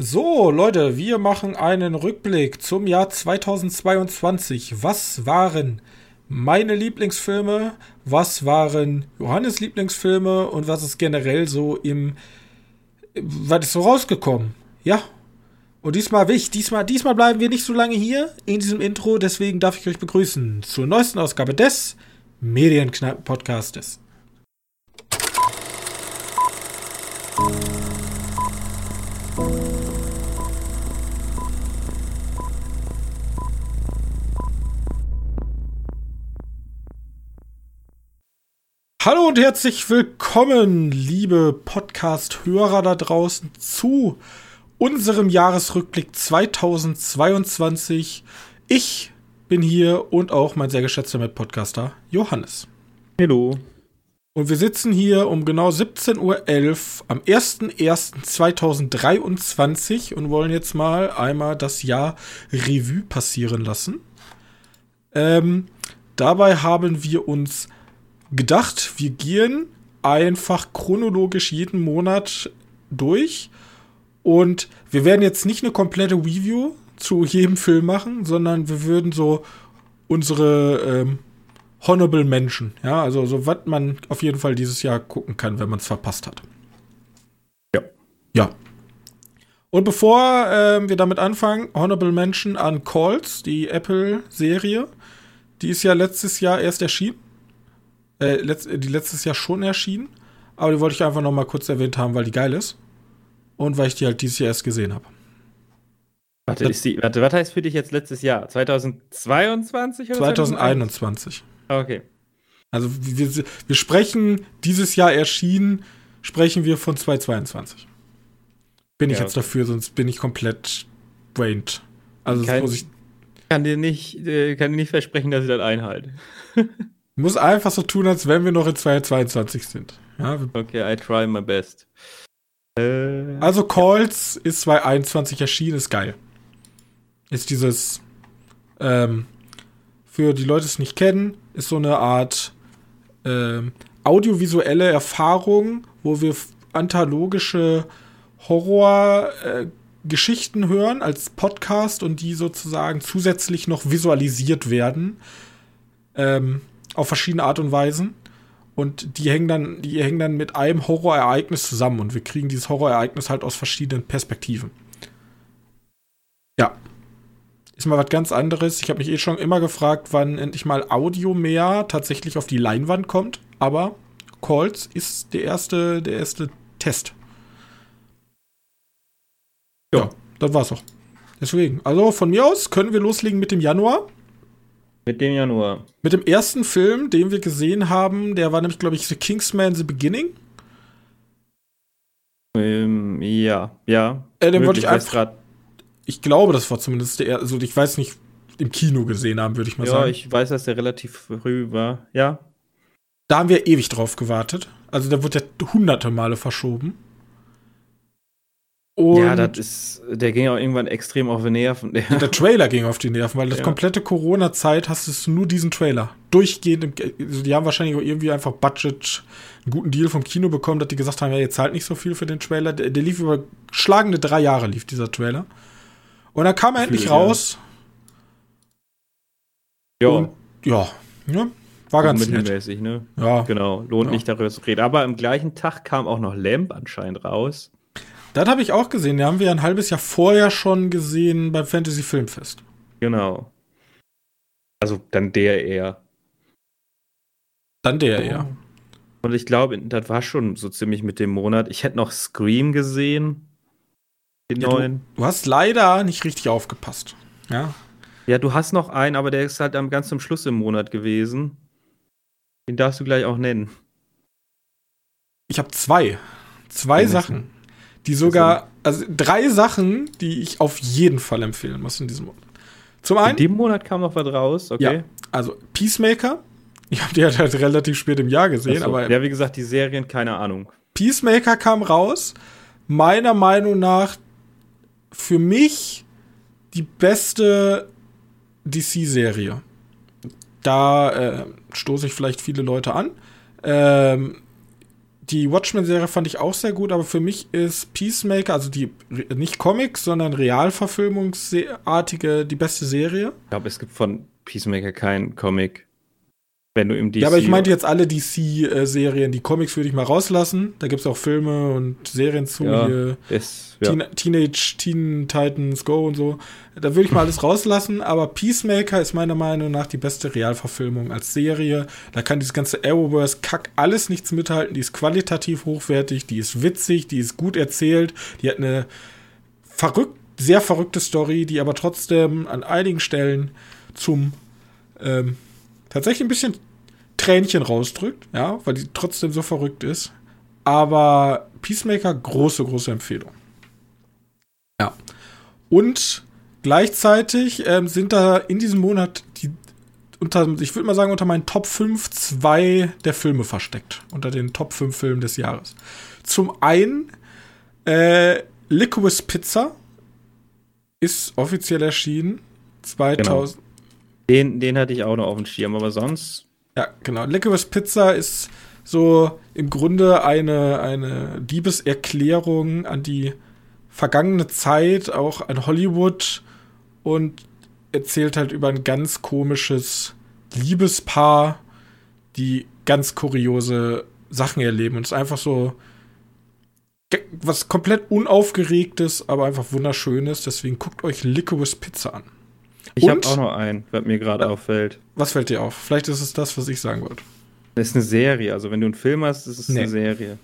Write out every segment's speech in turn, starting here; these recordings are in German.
So, Leute, wir machen einen Rückblick zum Jahr 2022. Was waren meine Lieblingsfilme? Was waren Johannes Lieblingsfilme? Und was ist generell so im. Was ist so rausgekommen? Ja. Und diesmal will diesmal, diesmal bleiben wir nicht so lange hier in diesem Intro, deswegen darf ich euch begrüßen zur neuesten Ausgabe des Medienkneipen-Podcastes. Hallo und herzlich willkommen, liebe Podcast-Hörer da draußen, zu unserem Jahresrückblick 2022. Ich bin hier und auch mein sehr geschätzter Mitpodcaster Johannes. Hallo. Und wir sitzen hier um genau 17.11 Uhr am 01.01.2023 und wollen jetzt mal einmal das Jahr Revue passieren lassen. Ähm, dabei haben wir uns gedacht, wir gehen einfach chronologisch jeden Monat durch und wir werden jetzt nicht eine komplette Review zu jedem Film machen, sondern wir würden so unsere ähm, Honorable Menschen, ja, also so was man auf jeden Fall dieses Jahr gucken kann, wenn man es verpasst hat. Ja. Ja. Und bevor äh, wir damit anfangen, Honorable Mention an Calls, die Apple-Serie. Die ist ja letztes Jahr erst erschienen äh, letzt, die letztes Jahr schon erschienen. Aber die wollte ich einfach noch mal kurz erwähnt haben, weil die geil ist. Und weil ich die halt dieses Jahr erst gesehen habe. Warte, die, warte, was heißt für dich jetzt letztes Jahr? 2022 oder 2021? Okay. Also wir, wir sprechen dieses Jahr erschienen, sprechen wir von 2022. Bin ich ja, jetzt okay. dafür, sonst bin ich komplett brained. Also kann, muss ich kann dir nicht, äh, kann dir nicht versprechen, dass ich das einhalte. muss einfach so tun, als wenn wir noch in 2022 sind. Ja, okay, I try my best. Äh, also Calls ist 2021 erschienen, ist geil. Ist dieses, ähm, für die Leute, die es nicht kennen, ist so eine Art ähm, audiovisuelle Erfahrung, wo wir anthologische Horrorgeschichten äh, hören als Podcast und die sozusagen zusätzlich noch visualisiert werden. Ähm, auf verschiedene Art und Weisen. Und die hängen dann, die hängen dann mit einem Horrorereignis zusammen und wir kriegen dieses Horrorereignis halt aus verschiedenen Perspektiven. Ja. Ist mal was ganz anderes. Ich habe mich eh schon immer gefragt, wann endlich mal Audio mehr tatsächlich auf die Leinwand kommt. Aber Calls ist der erste, der erste Test. Ja, das war's auch. Deswegen, also von mir aus können wir loslegen mit dem Januar. Mit dem Januar. Mit dem ersten Film, den wir gesehen haben, der war nämlich, glaube ich, The Kingsman The Beginning. Ähm, ja, ja. Äh, den wollte ich einfach. Ich glaube, das war zumindest der, also ich weiß nicht, im Kino gesehen haben, würde ich mal ja, sagen. Ja, ich weiß, dass der relativ früh war. Ja. Da haben wir ewig drauf gewartet. Also der wurde ja hunderte Male verschoben. Und ja, das ist, der ging auch irgendwann extrem auf die Nerven. Der, der Trailer ging auf die Nerven, weil das ja. komplette Corona-Zeit hast du nur diesen Trailer. Durchgehend, also die haben wahrscheinlich auch irgendwie einfach Budget, einen guten Deal vom Kino bekommen, dass die gesagt haben, ja, ihr zahlt nicht so viel für den Trailer. Der, der lief über schlagende drei Jahre, lief dieser Trailer. Und dann kam er endlich ja. raus. Ja. Und, ja, ja, war ganz mittelmäßig, ne? Ja. Genau, lohnt ja. nicht darüber zu reden. Aber am gleichen Tag kam auch noch Lamp anscheinend raus. Das habe ich auch gesehen. Den haben wir ein halbes Jahr vorher schon gesehen beim Fantasy Filmfest. Genau. Also dann der eher. Dann der eher. Und ich glaube, das war schon so ziemlich mit dem Monat. Ich hätte noch Scream gesehen. Den ja, neuen. Du, du, hast leider nicht richtig aufgepasst. Ja. Ja, du hast noch einen, aber der ist halt am ganz zum Schluss im Monat gewesen. Den darfst du gleich auch nennen. Ich habe zwei. Zwei Sachen die sogar, also drei Sachen, die ich auf jeden Fall empfehlen muss in diesem Monat. Zum einen. In dem Monat kam noch was raus, okay. Ja, also Peacemaker. Ich habe die halt, halt relativ spät im Jahr gesehen, so. aber. Ja, wie gesagt, die Serien, keine Ahnung. Peacemaker kam raus. Meiner Meinung nach für mich die beste DC-Serie. Da äh, stoße ich vielleicht viele Leute an. Ähm, die Watchmen-Serie fand ich auch sehr gut, aber für mich ist Peacemaker, also die nicht Comics, sondern Realverfilmungsartige, die beste Serie. Ich glaube, es gibt von Peacemaker kein Comic. Wenn du im DC. Ja, aber ich meinte jetzt alle DC-Serien. Die Comics würde ich mal rauslassen. Da gibt es auch Filme und Serien zu. Ja, hier. ist, ja. Teen Teenage Teen Titans Go und so. Da würde ich mal alles rauslassen, aber Peacemaker ist meiner Meinung nach die beste Realverfilmung als Serie. Da kann dieses ganze Arrowverse-Kack alles nichts mithalten. Die ist qualitativ hochwertig, die ist witzig, die ist gut erzählt, die hat eine verrückt, sehr verrückte Story, die aber trotzdem an einigen Stellen zum ähm, tatsächlich ein bisschen Tränchen rausdrückt, ja, weil die trotzdem so verrückt ist. Aber Peacemaker, große, große Empfehlung. Ja. Und gleichzeitig ähm, sind da in diesem Monat die unter, ich würde mal sagen, unter meinen Top 5 zwei der Filme versteckt. Unter den Top 5 Filmen des Jahres. Zum einen äh, Licorice Pizza ist offiziell erschienen. 2000. Genau. Den, den hatte ich auch noch auf dem Schirm, aber sonst. Ja, genau. Licorice Pizza ist so im Grunde eine, eine Liebeserklärung an die vergangene Zeit, auch an Hollywood und erzählt halt über ein ganz komisches Liebespaar, die ganz kuriose Sachen erleben. Und es ist einfach so was komplett unaufgeregtes, aber einfach wunderschönes. Deswegen guckt euch Licorice Pizza an. Ich habe auch noch einen, was mir gerade ja. auffällt. Was fällt dir auf? Vielleicht ist es das, was ich sagen wollte. Das ist eine Serie. Also, wenn du einen Film hast, ist es nee. eine Serie.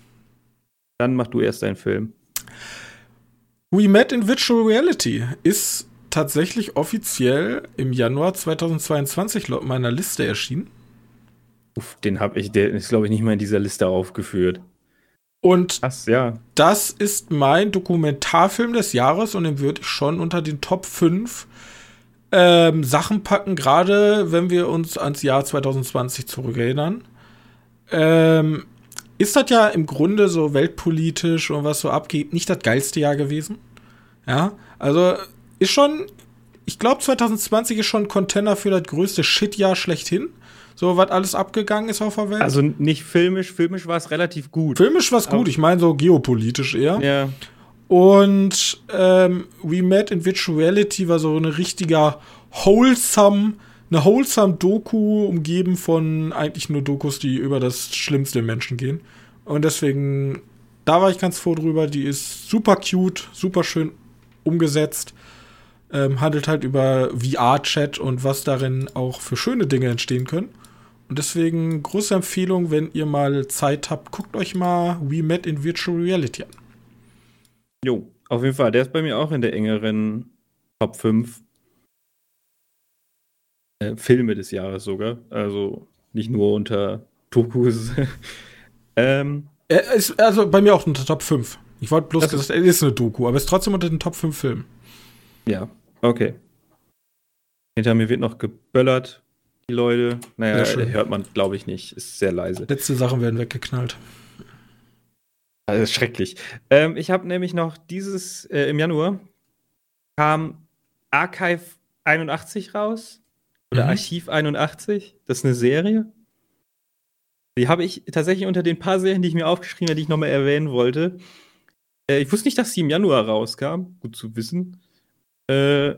Dann mach du erst deinen Film. We Met in Virtual Reality ist tatsächlich offiziell im Januar 2022 laut meiner Liste erschienen. Uff, den habe ich, der ist, glaube ich, nicht mal in dieser Liste aufgeführt. Und Ach, ja. das ist mein Dokumentarfilm des Jahres und den würde ich schon unter den Top 5 ähm, Sachen packen, gerade wenn wir uns ans Jahr 2020 zurückerinnern. Ähm, ist das ja im Grunde so weltpolitisch und was so abgeht, nicht das geilste Jahr gewesen. Ja, also ist schon, ich glaube 2020 ist schon ein Container für das größte Shit-Jahr schlechthin. So, was alles abgegangen ist auf der Welt. Also nicht filmisch, filmisch war es relativ gut. Filmisch war es gut, ich meine so geopolitisch eher. Ja. Und ähm, We Met in Virtuality war so ein richtiger wholesome, eine wholesome Doku, umgeben von eigentlich nur Dokus, die über das Schlimmste im Menschen gehen. Und deswegen, da war ich ganz froh drüber. Die ist super cute, super schön umgesetzt. Ähm, handelt halt über VR-Chat und was darin auch für schöne Dinge entstehen können. Und deswegen große Empfehlung, wenn ihr mal Zeit habt, guckt euch mal We Met in Virtual Reality an. Jo, auf jeden Fall. Der ist bei mir auch in der engeren Top 5 äh, Filme des Jahres sogar. Also nicht nur unter Tokus. ähm, er ist also bei mir auch unter Top 5. Ich wollte bloß gesagt, es ist eine Doku, aber es ist trotzdem unter den Top 5 Filmen. Ja, okay. Hinter mir wird noch geböllert, die Leute. Naja, hört man, glaube ich, nicht. Ist sehr leise. Letzte Sachen werden weggeknallt. Das ist schrecklich. Ähm, ich habe nämlich noch dieses, äh, im Januar kam Archive 81 raus. Oder mhm. Archiv 81. Das ist eine Serie. Die habe ich tatsächlich unter den paar Serien, die ich mir aufgeschrieben habe, die ich nochmal erwähnen wollte. Äh, ich wusste nicht, dass sie im Januar rauskam. Gut zu wissen. Äh,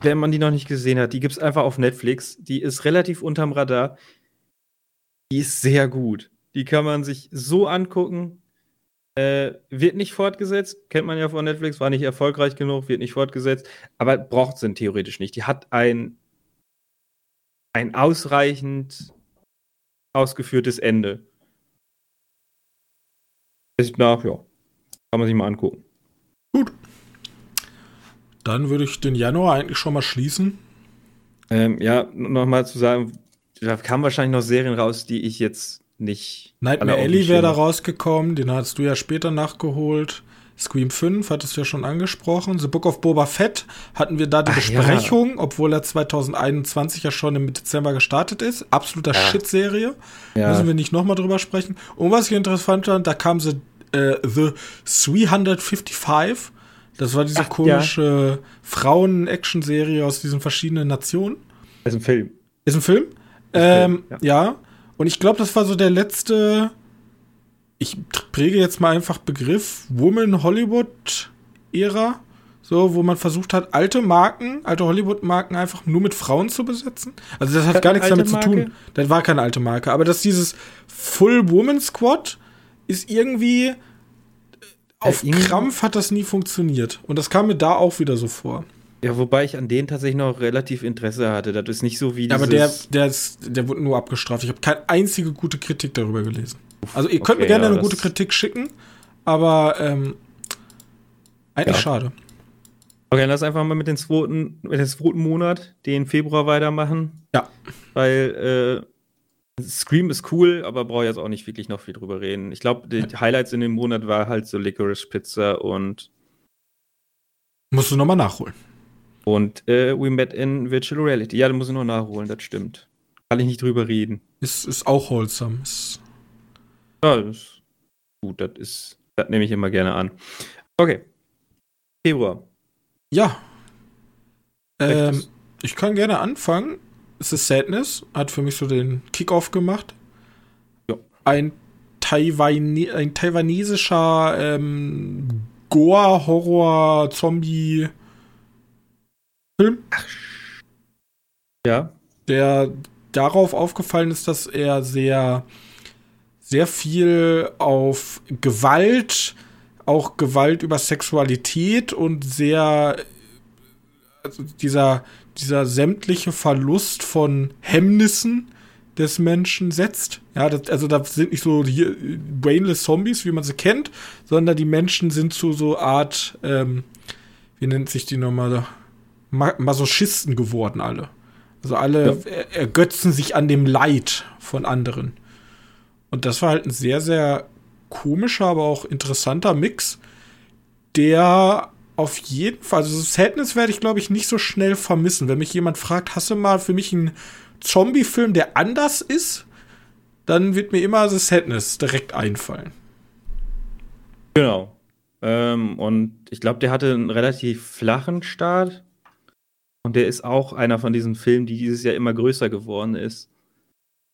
wenn man die noch nicht gesehen hat, die gibt es einfach auf Netflix. Die ist relativ unterm Radar. Die ist sehr gut. Die kann man sich so angucken. Äh, wird nicht fortgesetzt, kennt man ja von Netflix, war nicht erfolgreich genug, wird nicht fortgesetzt, aber braucht es theoretisch nicht. Die hat ein, ein ausreichend ausgeführtes Ende. Ist nach, ja. Kann man sich mal angucken. Gut. Dann würde ich den Januar eigentlich schon mal schließen. Ähm, ja, nochmal zu sagen, da kamen wahrscheinlich noch Serien raus, die ich jetzt nicht. Nightmare Alley wäre da rausgekommen, den hast du ja später nachgeholt. Scream 5 hattest du ja schon angesprochen. The Book of Boba Fett hatten wir da die Ach, Besprechung, ja. obwohl er 2021 ja schon im Dezember gestartet ist. Absoluter ja. Shit-Serie. Ja. Müssen wir nicht nochmal drüber sprechen. Und was ich interessant fand, da kam The, äh, The 355. Das war diese Ach, komische Frauen-Action-Serie aus diesen verschiedenen Nationen. Ist ein Film. Ist ein Film? Ähm, Film, ja. ja. Und ich glaube, das war so der letzte ich präge jetzt mal einfach Begriff Woman Hollywood Ära, so wo man versucht hat, alte Marken, alte Hollywood Marken einfach nur mit Frauen zu besetzen. Also das hat gar nichts damit Marke? zu tun. Das war keine alte Marke, aber dass dieses Full Woman Squad ist irgendwie auf ja, Krampf hat das nie funktioniert und das kam mir da auch wieder so vor. Ja, wobei ich an denen tatsächlich noch relativ Interesse hatte. Das ist nicht so wie ja, Aber der, der, ist, der wurde nur abgestraft. Ich habe keine einzige gute Kritik darüber gelesen. Also ihr könnt okay, mir gerne ja, eine gute Kritik schicken, aber ähm, eigentlich ja. schade. Okay, lass einfach mal mit, den zweiten, mit dem zweiten Monat, den Februar weitermachen. Ja. Weil äh, Scream ist cool, aber brauche jetzt auch nicht wirklich noch viel drüber reden. Ich glaube, die. Highlights in dem Monat war halt so Licorice Pizza und Musst du nochmal nachholen. Und äh, We Met in Virtual Reality. Ja, da muss ich noch nachholen, das stimmt. Kann ich nicht drüber reden. Ist, ist auch wholesome. Ist ja, das ist gut, das ist, das nehme ich immer gerne an. Okay. Februar. Ja. Ähm, ich kann gerne anfangen. Es ist Sadness, hat für mich so den Kickoff gemacht. Ja. Ein, Taiwane ein taiwanesischer ähm, Goa, Horror, Zombie, Film. Ja. Der darauf aufgefallen ist, dass er sehr, sehr viel auf Gewalt, auch Gewalt über Sexualität und sehr, also dieser, dieser sämtliche Verlust von Hemmnissen des Menschen setzt. Ja, das, also da sind nicht so hier brainless Zombies, wie man sie kennt, sondern die Menschen sind zu so Art, ähm, wie nennt sich die nochmal? Masochisten geworden, alle. Also alle ja. ergötzen sich an dem Leid von anderen. Und das war halt ein sehr, sehr komischer, aber auch interessanter Mix, der auf jeden Fall, also Sadness werde ich, glaube ich, nicht so schnell vermissen. Wenn mich jemand fragt, hast du mal für mich einen Zombie-Film, der anders ist, dann wird mir immer The Sadness direkt einfallen. Genau. Ähm, und ich glaube, der hatte einen relativ flachen Start. Und der ist auch einer von diesen Filmen, die dieses Jahr immer größer geworden ist.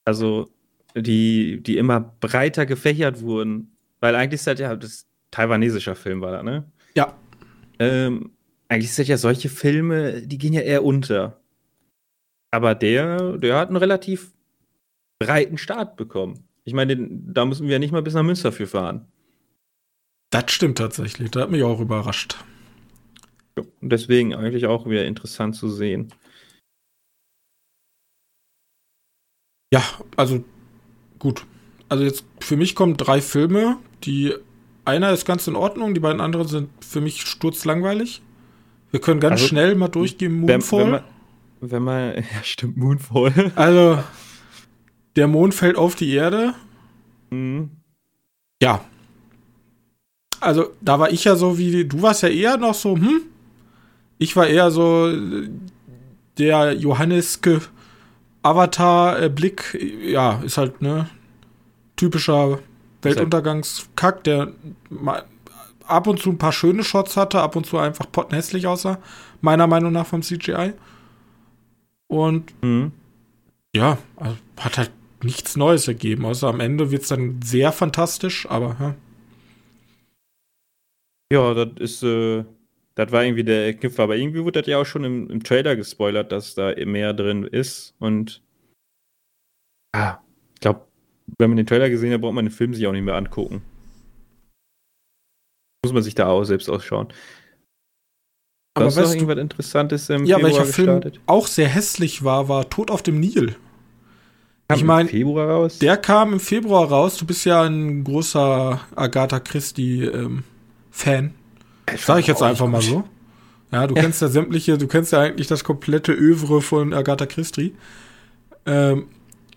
Also, die, die immer breiter gefächert wurden. Weil eigentlich ist das ja, das taiwanesischer Film war da, ne? Ja. Ähm, eigentlich ist das ja solche Filme, die gehen ja eher unter. Aber der, der hat einen relativ breiten Start bekommen. Ich meine, da müssen wir ja nicht mal bis nach Münster für fahren. Das stimmt tatsächlich. Da hat mich auch überrascht. Und deswegen eigentlich auch wieder interessant zu sehen. Ja, also gut. Also jetzt für mich kommen drei Filme, die einer ist ganz in Ordnung, die beiden anderen sind für mich sturzlangweilig. Wir können ganz also, schnell mal durchgehen. Moonfall. Wenn, wenn, man, wenn man, ja stimmt, Moonfall. Also der Mond fällt auf die Erde. Mhm. Ja. Also da war ich ja so wie, du warst ja eher noch so, hm, ich war eher so der Johanneske Avatar-Blick. Ja, ist halt, ne, typischer Weltuntergangskack, der ab und zu ein paar schöne Shots hatte, ab und zu einfach pottenhässlich aussah, meiner Meinung nach vom CGI. Und mhm. ja, also hat halt nichts Neues ergeben, außer am Ende wird es dann sehr fantastisch, aber ja. Ja, das ist, äh, das war irgendwie der Kniff, aber irgendwie wurde das ja auch schon im, im Trailer gespoilert, dass da mehr drin ist. Und ah, ich glaube, wenn man den Trailer gesehen hat, braucht man den Film sich auch nicht mehr angucken. Muss man sich da auch selbst ausschauen. Aber was noch irgendwas Interessantes im ja, Februar welcher gestartet? Film auch sehr hässlich war, war Tod auf dem Nil. Kam ich meine, Februar raus? Der kam im Februar raus. Du bist ja ein großer Agatha Christie ähm, Fan. Sag ich jetzt einfach mal so. Ja, du ja. kennst ja sämtliche, du kennst ja eigentlich das komplette Övre von Agatha Christie. Ähm,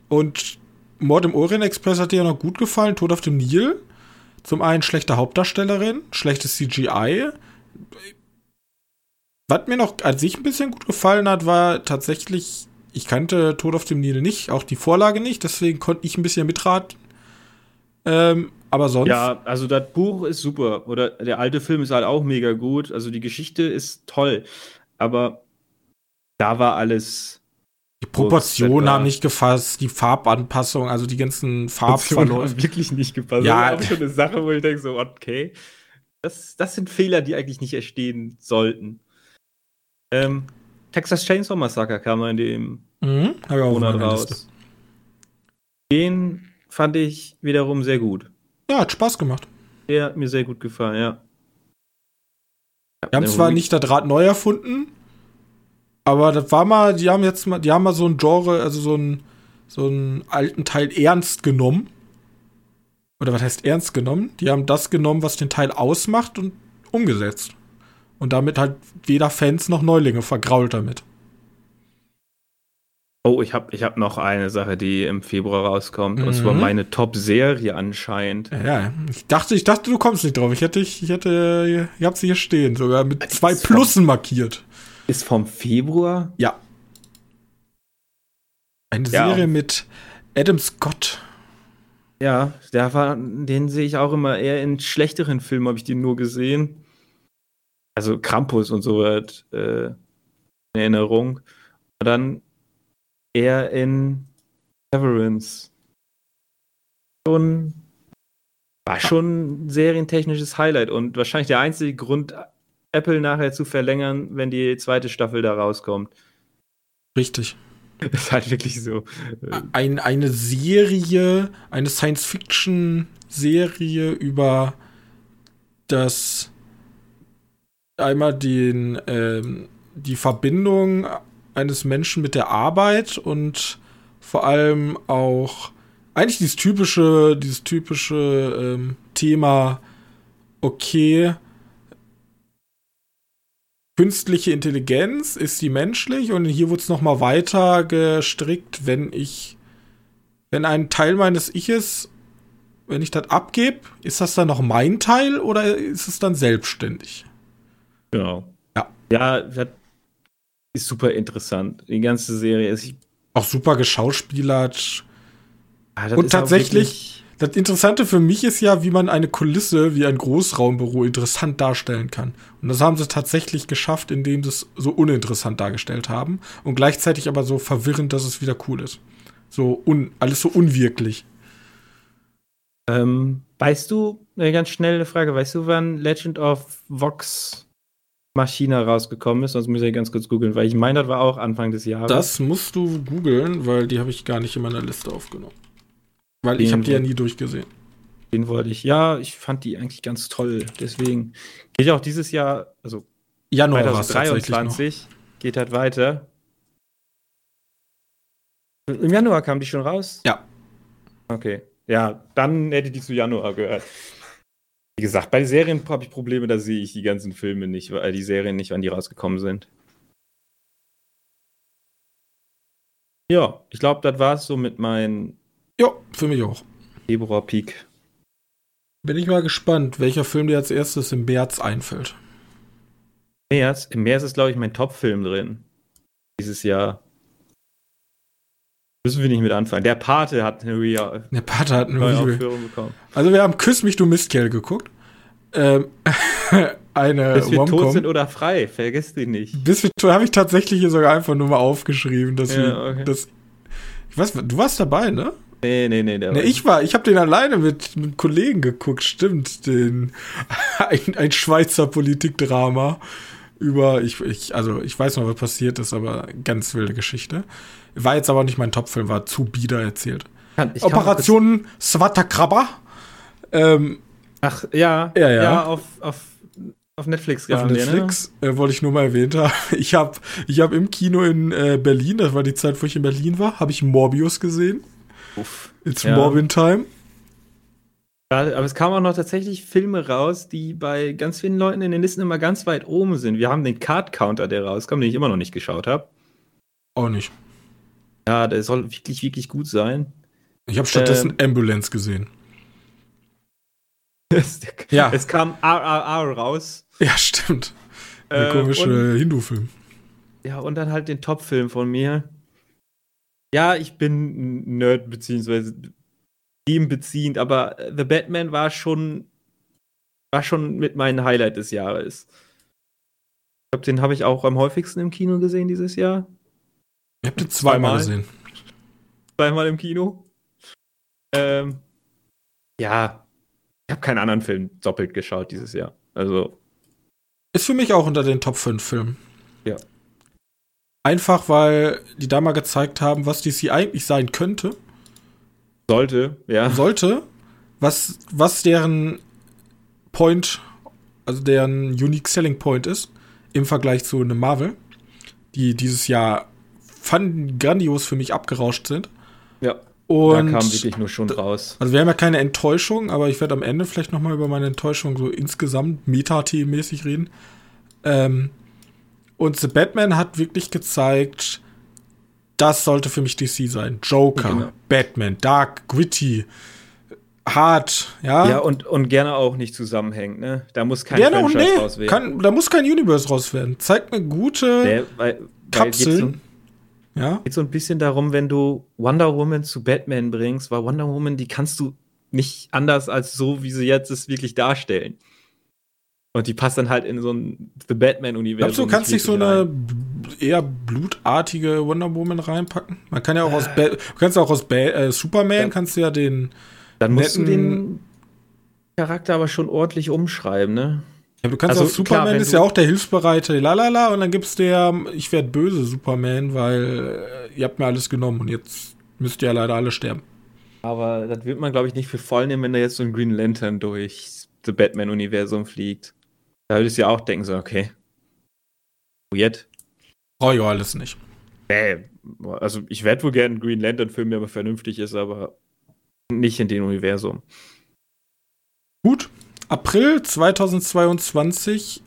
und Mord im Orient Express hat dir ja noch gut gefallen. Tod auf dem Nil. Zum einen schlechte Hauptdarstellerin, schlechtes CGI. Was mir noch an sich ein bisschen gut gefallen hat, war tatsächlich, ich kannte Tod auf dem Nil nicht, auch die Vorlage nicht, deswegen konnte ich ein bisschen mitraten. Ähm, aber sonst. Ja, also das Buch ist super. Oder der alte Film ist halt auch mega gut. Also die Geschichte ist toll. Aber da war alles Die Proportionen haben nicht gefasst, die Farbanpassung, also die ganzen Farbverläufe. haben wirklich nicht gepasst. Ja. Das ist schon eine Sache, wo ich denke so, okay. Das, das sind Fehler, die eigentlich nicht entstehen sollten. Ähm, Texas Chainsaw Massacre kam in dem Mhm, auch Monat raus. Den fand ich wiederum sehr gut. Ja, hat Spaß gemacht. Der hat mir sehr gut gefallen, ja. Wir haben zwar nicht das Rad neu erfunden, aber das war mal, die haben jetzt mal, die haben mal so ein Genre, also so einen, so einen alten Teil ernst genommen. Oder was heißt ernst genommen? Die haben das genommen, was den Teil ausmacht und umgesetzt. Und damit halt weder Fans noch Neulinge vergrault damit. Oh, ich habe ich hab noch eine Sache, die im Februar rauskommt. Und Mhm. zwar meine Top-Serie anscheinend. Ja, ich dachte, ich dachte, du kommst nicht drauf. Ich hätte, ich hätte, ich hab sie hier stehen, sogar mit Das zwei ist vom- Plussen markiert. Ist vom Februar? Ja. Eine Ja. Serie mit Adam Scott. Ja, der war, den sehe ich auch immer eher in schlechteren Filmen, habe ich den nur gesehen. Also Krampus und so wird äh, in Erinnerung. Und dann eher in Severance. Schon, war schon ein serientechnisches Highlight und wahrscheinlich der einzige Grund, Apple nachher zu verlängern, wenn die zweite Staffel da rauskommt. Richtig. ist halt wirklich so. Ein, eine Serie, eine Science-Fiction-Serie über das einmal den, ähm, die Verbindung eines Menschen mit der Arbeit und vor allem auch eigentlich dieses typische, dieses typische ähm, Thema, okay, künstliche Intelligenz, ist die menschlich? Und hier wird es nochmal weiter gestrickt, wenn ich, wenn ein Teil meines Iches, wenn ich das abgebe, ist das dann noch mein Teil oder ist es dann selbstständig? Genau. Ja. Ja, das ist super interessant. Die ganze Serie ist. Auch super geschauspielert. Ah, Und tatsächlich- Das Interessante für mich ist ja, wie man eine Kulisse wie ein Großraumbüro interessant darstellen kann. Und das haben sie tatsächlich geschafft, indem sie es so uninteressant dargestellt haben und gleichzeitig aber so verwirrend, dass es wieder cool ist. So un alles so unwirklich. Ähm, weißt du, eine ganz schnelle Frage, weißt du, wann Legend of Vox Machina rausgekommen ist? Sonst muss ich ganz kurz googeln, weil ich meine, das war auch Anfang des Jahres. Das musst du googeln, weil die habe ich gar nicht in meiner Liste aufgenommen. Weil ich Den- habe die ja nie durchgesehen. Den wollte ich. Ja, ich fand die eigentlich ganz toll. Deswegen geht auch dieses Jahr, also Januar war es tatsächlich noch. 2023, geht halt weiter. Im Januar kam die schon raus? Ja. Okay. Ja, dann hätte die zu Januar gehört. Wie gesagt, bei Serien habe ich Probleme, da sehe ich die ganzen Filme nicht, äh, die Serien nicht, wann die rausgekommen sind. Ja, ich glaube, das war es so mit meinem Ja, für mich auch. Februar-Peak. Bin ich mal gespannt, welcher Film dir als erstes im März einfällt. März, im März ist, glaube ich, mein Top-Film drin. Dieses Jahr. Müssen wir nicht mit anfangen. Der Pate hat eine Re Der Pater hat eine neue. Aufführung bekommen. Also wir haben Küss mich, du Mistkerl geguckt. Ähm, eine Bis wir tot sind oder frei, vergesst die nicht. Bis wir tot habe ich tatsächlich hier sogar einfach nur mal aufgeschrieben, dass Ja, wir, okay. dass, ich weiß, du warst dabei, ne? Nee, nee, nee. Der Ne, ich war, ich habe den alleine mit, mit Kollegen geguckt, stimmt, den ein, ein Schweizer Politikdrama über ich, ich also ich weiß noch, was passiert ist, aber ganz wilde Geschichte. War jetzt aber nicht mein Topfilm, war zu bieder erzählt. kann, Operation Swatakrabba. Ähm, Ach, ja. Ja, ja. Ja, auf, auf, auf Netflix auf gerade, Netflix äh, wollte ich nur mal erwähnt haben. Ich habe ich hab im Kino in äh, Berlin, das war die Zeit, wo ich in Berlin war, habe ich Morbius gesehen. Ne? Uff. It's Ja. Morbin Time. Ja, aber es kamen auch noch tatsächlich Filme raus, die bei ganz vielen Leuten in den Listen immer ganz weit oben sind. Wir haben den Card-Counter, der rauskam, den ich immer noch nicht geschaut habe. Auch nicht. Ja, der soll wirklich, wirklich gut sein. Ich habe stattdessen Ähm. Ambulance gesehen. Es, Ja. es kam RRR raus. Ja, stimmt. Der Äh, komische Hindu-Film. Ja, und dann halt den Top-Film von mir. Ja, ich bin ein Nerd, beziehungsweise ihm beziehend, aber äh, The Batman war schon, war schon mit meinem Highlight des Jahres. Ich glaube, den habe ich auch am häufigsten im Kino gesehen dieses Jahr. Ich hab den zweimal Zweimal? gesehen. Zweimal im Kino. Ähm, ja, ich habe keinen anderen Film doppelt geschaut dieses Jahr. Also, Ist für mich auch unter den Top 5 Filmen. Ja. Einfach, weil die da mal gezeigt haben, was DC eigentlich sein könnte, sollte, ja. sollte, was, was deren Point, also deren Unique Selling Point ist, im Vergleich zu einem Marvel, die dieses Jahr fand grandios für mich abgerauscht sind. Ja, da Und kam wirklich nur schon raus. Also wir haben ja keine Enttäuschung, aber ich werde am Ende vielleicht noch mal über meine Enttäuschung so insgesamt meta-mäßig reden. Ähm, und The Batman hat wirklich gezeigt, das sollte für mich DC sein. Joker, Genau. Batman, Dark, Gritty, Hard, ja. Ja, und, und gerne auch nicht zusammenhängt, ne? Da muss kein Gerne Franchise nee, raus werden. kann, da muss kein Universe raus werden. Zeigt eine gute Nee, weil, weil Kapseln. Ja. geht so ein bisschen darum, wenn du Wonder Woman zu Batman bringst, weil Wonder Woman, die kannst du nicht anders als so, wie sie jetzt es wirklich darstellen. Und die passt dann halt in so ein The Batman-Universum. Glaubst du, du kannst nicht so eine rein. eher blutartige Wonder Woman reinpacken? Man kann ja auch aus ba kannst auch aus ba äh, Superman Ja. kannst du ja den Dann musst du den Charakter aber schon ordentlich umschreiben, ne? Ja, du kannst Also, auch Superman klar, ist du- ja auch der hilfsbereite Lalala und dann gibt's der ich werd böse Superman, weil äh, ihr habt mir alles genommen und jetzt müsst ihr ja leider alle sterben. Aber das wird man, glaube ich, nicht für voll nehmen, wenn da jetzt so ein Green Lantern durch The Batman-Universum fliegt. Da würdest du ja auch denken, so, okay. Weird. Brauche ich auch alles nicht. Nee, also ich werde wohl gerne einen Green Lantern-Film, der aber vernünftig ist, aber nicht in dem Universum. Gut. April 2022.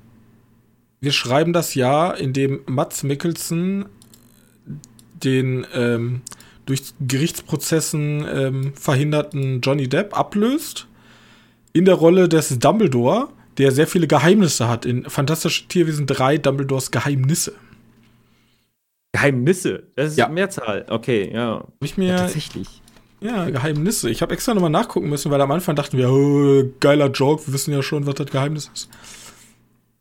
Wir schreiben das Jahr, in dem Mats Mikkelsen den ähm, durch Gerichtsprozessen ähm, verhinderten Johnny Depp ablöst. In der Rolle des Dumbledore, der sehr viele Geheimnisse hat. In Fantastische Tierwesen 3 Dumbledores Geheimnisse. Geheimnisse, das ist Ja. Mehrzahl. Okay, ja. Hab ich mir Tatsächlich. Ja, Geheimnisse. Ich habe extra nochmal nachgucken müssen, weil am Anfang dachten wir, oh, geiler Joke, wir wissen ja schon, was das Geheimnis ist.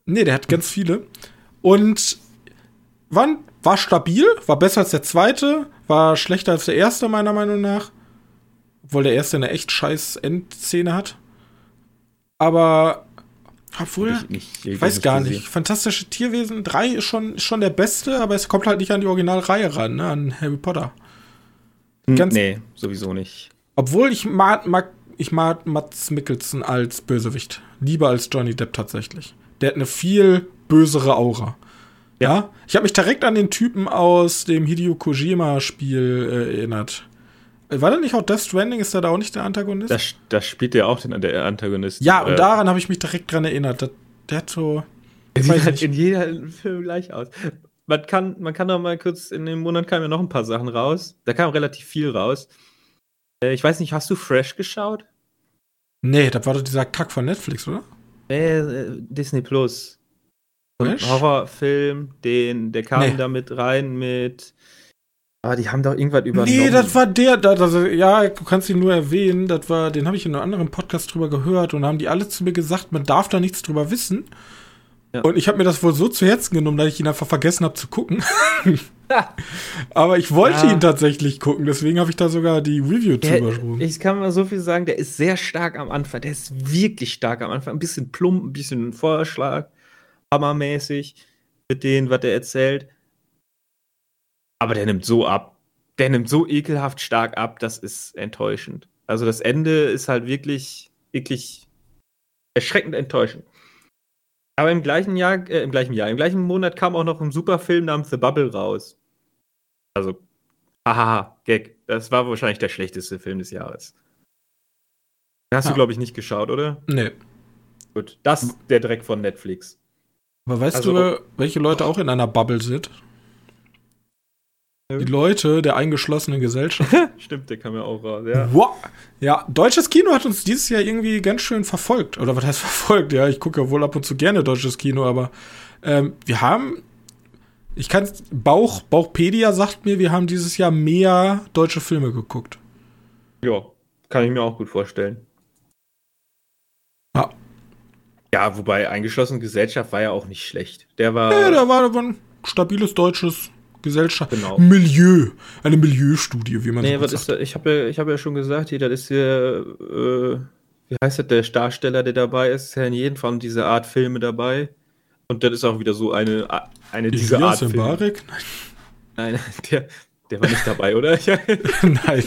Nee, der hat ganz viele. Und war, war stabil, war besser als der zweite, war schlechter als der erste, meiner Meinung nach. Obwohl der erste eine echt scheiß Endszene hat. Aber, obwohl, Ich, nicht, ich weiß gar nicht. Fantastische Tierwesen 3 ist schon, schon der beste, aber es kommt halt nicht an die Originalreihe ran, ne, an Harry Potter. Ganz- nee, sowieso nicht. Obwohl ich mag, mag, ich mag Mats Mikkelsen als Bösewicht. Lieber als Johnny Depp tatsächlich. Der hat eine viel bösere Aura. Ja. Ich habe mich direkt an den Typen aus dem Hideo Kojima-Spiel äh, erinnert. Äh, War der nicht auch Death Stranding? Ist der da auch nicht der Antagonist? Das, das spielt ja auch den, der Antagonist. ja, und Äh, daran habe ich mich direkt dran erinnert. Das, der hat so. Der sieht halt in jeder Film gleich aus. Man kann, man kann doch mal kurz, in dem Monat kamen ja noch ein paar Sachen raus. Da kam relativ viel raus. Äh, ich weiß nicht, hast du Fresh geschaut? Nee, das war doch dieser Kack von Netflix, oder? Äh, äh, Disney Plus. Ein? Horrorfilm, den, der kam Nee. da mit rein mit. Ah, die haben doch irgendwas übernommen. Nee, das war der, das, also, ja, du kannst ihn nur erwähnen, das war, den habe ich in einem anderen Podcast drüber gehört und haben die alle zu mir gesagt, man darf da nichts drüber wissen. Ja. Und ich habe mir das wohl so zu Herzen genommen, dass ich ihn einfach vergessen habe zu gucken. Aber ich wollte Ja. ihn tatsächlich gucken, deswegen habe ich da sogar die Review zu Der, übersprungen. ich kann mal so viel sagen, der ist sehr stark am Anfang. Der ist wirklich stark am Anfang. Ein bisschen plump, ein bisschen Vorschlag, hammermäßig mit dem, was er erzählt. Aber der nimmt so ab. Der nimmt so ekelhaft stark ab, das ist enttäuschend. Also das Ende ist halt wirklich, wirklich erschreckend enttäuschend. Aber im gleichen Jahr, äh, im gleichen Jahr, im gleichen Monat kam auch noch ein super Film namens The Bubble raus. Also, hahaha, Gag. Das war wahrscheinlich der schlechteste Film des Jahres. Hast Ah. du, glaube ich, nicht geschaut, oder? nee. Gut. Das der Dreck von Netflix. Aber weißt Also- du, welche Leute auch in einer Bubble sind? Die Leute der eingeschlossenen Gesellschaft. Stimmt, der kam ja auch raus, ja. Wow. Ja, deutsches Kino hat uns dieses Jahr irgendwie ganz schön verfolgt. Oder was heißt verfolgt? Ja, ich gucke ja wohl ab und zu gerne deutsches Kino, aber ähm, wir haben, ich kann, Bauch, Bauchpedia sagt mir, wir haben dieses Jahr mehr deutsche Filme geguckt. Ja, kann ich mir auch gut vorstellen. Ja. Ja, wobei eingeschlossene Gesellschaft war ja auch nicht schlecht. Der war. Ja, da war aber ein stabiles deutsches Gesellschaft. Genau. Milieu. Eine Milieustudie, wie man Nee, so was ist sagt. da? Ich habe ja, ich hab ja schon gesagt, hier, das ist der, äh, wie heißt das, der Darsteller, der dabei ist, ist ja in jedem Fall dieser Art Filme dabei. Und das ist auch wieder so eine, eine dieser Art Filme. Mbarek? Nein, der, der war nicht dabei, oder? Nein.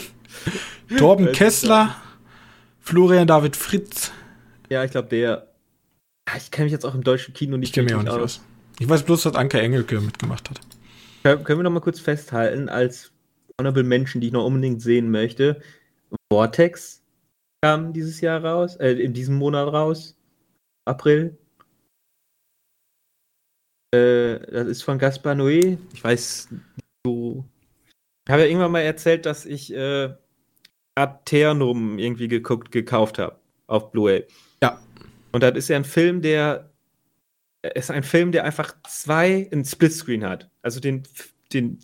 Torben Kessler, Florian David Fritz. Ja, ich glaube, der. Ich kenne mich jetzt auch im deutschen Kino nicht Ich kenne mich auch nicht aus. Ich weiß bloß, dass Anke Engelke mitgemacht hat. Können wir noch mal kurz festhalten, als Honorable Menschen, die ich noch unbedingt sehen möchte, Vortex kam dieses Jahr raus, äh, in diesem Monat raus, April. Äh, das ist von Gaspar Noé. Ich weiß nicht so. Ich habe ja irgendwann mal erzählt, dass ich äh, Aternum irgendwie geguckt, gekauft habe auf Blu-ray. Ja. Und das ist ja ein Film, der ist ein Film, der einfach zwei, ein Splitscreen hat. Also den, den,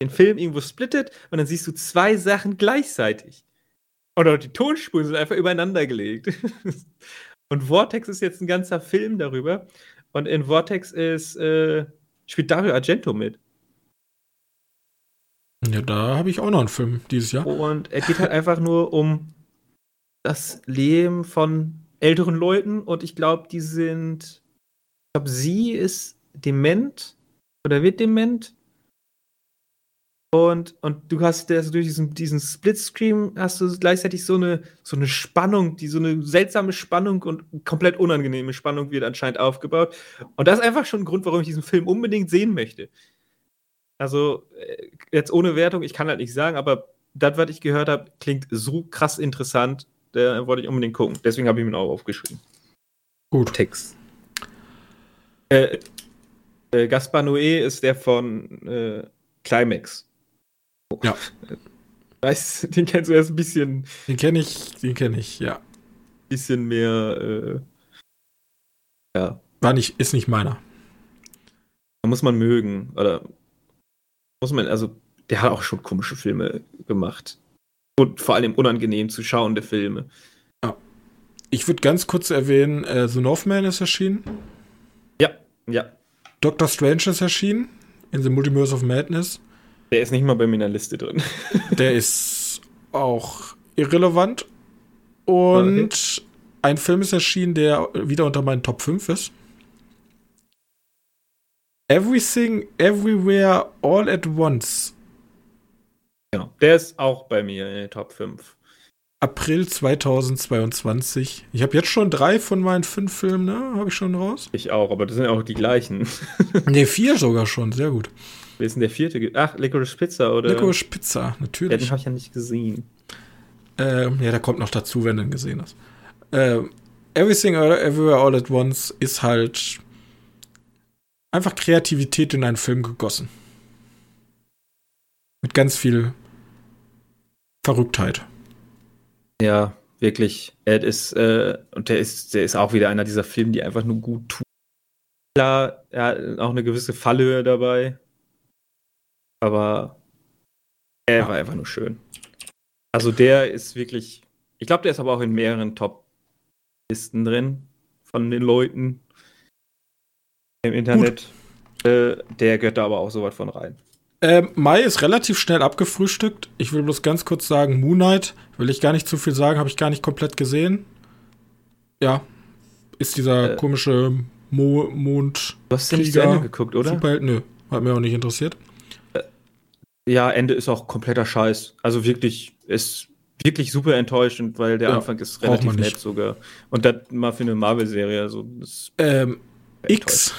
den Film irgendwo splittet und dann siehst du zwei Sachen gleichzeitig. Oder die Tonspuren sind einfach übereinander gelegt. und Vortex ist jetzt ein ganzer Film darüber. Und in Vortex ist, äh, spielt Dario Argento mit. Ja, da habe ich auch noch einen Film dieses Jahr. Und er geht halt einfach nur um das Leben von älteren Leuten und ich glaube, die sind. Ich glaube, sie ist dement oder wird dement. Und, und du hast also durch diesen, diesen Splitscreen hast du gleichzeitig so eine, so eine Spannung, die so eine seltsame Spannung und komplett unangenehme Spannung wird anscheinend aufgebaut. Und das ist einfach schon ein Grund, warum ich diesen Film unbedingt sehen möchte. Also, äh, jetzt ohne Wertung, ich kann halt nicht sagen, aber das, was ich gehört habe, klingt so krass interessant. Da wollte ich unbedingt gucken. Deswegen habe ich mir ihn auch aufgeschrieben. Gut. Text. Äh, äh, Gaspar Noé ist der von äh, Climax. Ja. Weißt, den kennst du erst ein bisschen, Den kenne ich, den kenne ich, ja. bisschen mehr. Äh, ja, War nicht, ist nicht meiner. da muss man mögen. Oder muss man, also, der hat auch schon komische Filme gemacht. Und vor allem unangenehm zu schauende Filme. Ich würde ganz kurz erwähnen, äh, The Northman ist erschienen. Ja, ja. Doctor Strange ist erschienen. In The Multiverse of Madness. Der ist nicht mal bei mir in der Liste drin. Der ist auch irrelevant. Und ein Film ist erschienen, der wieder unter meinen Top 5 ist. Everything, Everywhere, All at Once. Genau. Der ist auch bei mir in den Top 5. April 2022. Ich habe jetzt schon drei von meinen fünf Filmen, ne? Habe ich schon raus? Ich auch, aber das sind auch die gleichen. Ne, vier sogar schon. Sehr gut. Wer ist denn der vierte? Ach, Licorice Pizza, oder? Licorice Pizza, Ja, den natürlich. habe ich ja nicht gesehen. Ähm, ja, der kommt noch dazu, wenn du ihn gesehen hast. Ähm, Everything Everywhere All at Once ist halt einfach Kreativität in einen Film gegossen. Mit ganz viel Verrücktheit. Ja, wirklich. Er ist, äh, und der ist, der ist auch wieder einer dieser Filme, die einfach nur gut tun. Klar, er hat auch eine gewisse Fallhöhe dabei. Aber er Ja. war einfach nur schön. Also der ist wirklich. Ich glaube, der ist aber auch in mehreren Top-Listen drin von den Leuten im Internet. Äh, der gehört da aber auch so weit von rein. Ähm, Mai ist relativ schnell abgefrühstückt. Ich will bloß ganz kurz sagen, Moon Knight, will ich gar nicht zu viel sagen, habe ich gar nicht komplett gesehen. Ja, ist dieser Äh. komische Mo Mond Du hast ja nicht zu Ende geguckt, oder? Superheld? Nö, hat mir auch nicht interessiert. Ja, Ende ist auch kompletter Scheiß. Also wirklich, ist wirklich super enttäuschend, weil der Ja, Anfang ist relativ nett sogar. Und das mal für eine Marvel-Serie. Also, Ähm. X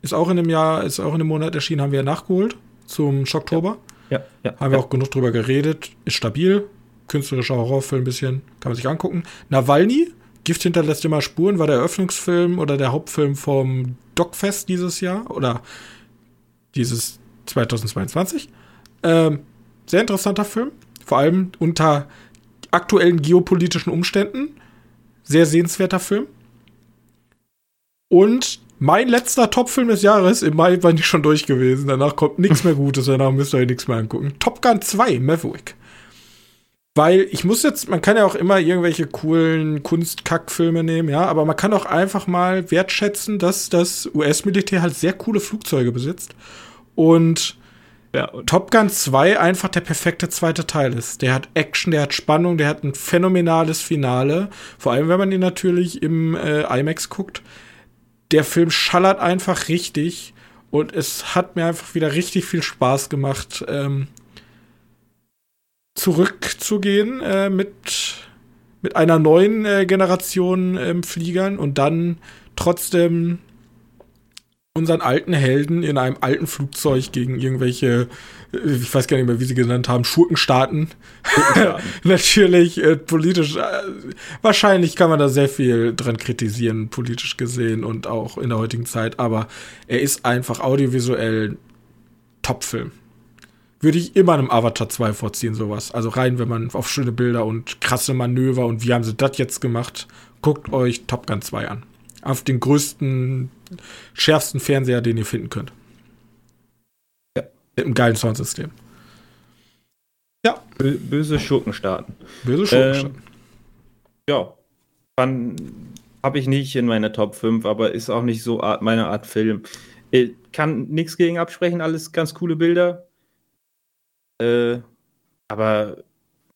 ist auch in dem Jahr, ist auch in dem Monat erschienen, haben wir ja nachgeholt zum Schocktober. Ja, ja. Haben wir auch genug drüber geredet. Ist stabil. Künstlerischer Horrorfilm ein bisschen. Kann man sich angucken. Nawalny, Gift hinterlässt immer Spuren, war der Eröffnungsfilm oder der Hauptfilm vom Dogfest dieses Jahr oder dieses 2022. Ähm, sehr interessanter Film. Vor allem unter aktuellen geopolitischen Umständen. Sehr sehenswerter Film. Und mein letzter Topfilm des Jahres, im Mai war ich schon durch gewesen. Danach kommt nichts mehr Gutes, danach müsst ihr euch nichts mehr angucken. Top Gun 2, Maverick. Weil ich muss jetzt, man kann ja auch immer irgendwelche coolen Kunstkackfilme nehmen, ja, aber man kann auch einfach mal wertschätzen, dass das US-Militär halt sehr coole Flugzeuge besitzt Und ja, Top Gun 2 einfach der perfekte zweite Teil ist. Der hat Action, der hat Spannung, der hat ein phänomenales Finale. Vor allem, wenn man ihn natürlich im äh, IMAX guckt. Der Film schallert einfach richtig und es hat mir einfach wieder richtig viel Spaß gemacht, ähm, zurückzugehen äh, mit, mit einer neuen äh, Generation ähm, Fliegern und dann trotzdem unseren alten Helden in einem alten Flugzeug gegen irgendwelche, ich weiß gar nicht mehr, wie sie genannt haben, Schurkenstaaten. Schurkenstaaten. Natürlich äh, politisch, äh, wahrscheinlich kann man da sehr viel dran kritisieren, politisch gesehen und auch in der heutigen Zeit, aber er ist einfach audiovisuell Topfilm. Würde ich immer einem Avatar 2 vorziehen, sowas. Also rein, wenn man auf schöne Bilder und krasse Manöver und wie haben sie das jetzt gemacht, guckt euch Top Gun 2 an auf den größten, schärfsten Fernseher, den ihr finden könnt. Mit einem geilen Soundsystem. Ja. Böse Schurkenstaaten. Böse Schurkenstaaten. Ähm, ja. Habe ich nicht in meiner Top 5, aber ist auch nicht so Art, meine Art Film. Ich kann nichts gegen absprechen, alles ganz coole Bilder. Äh, aber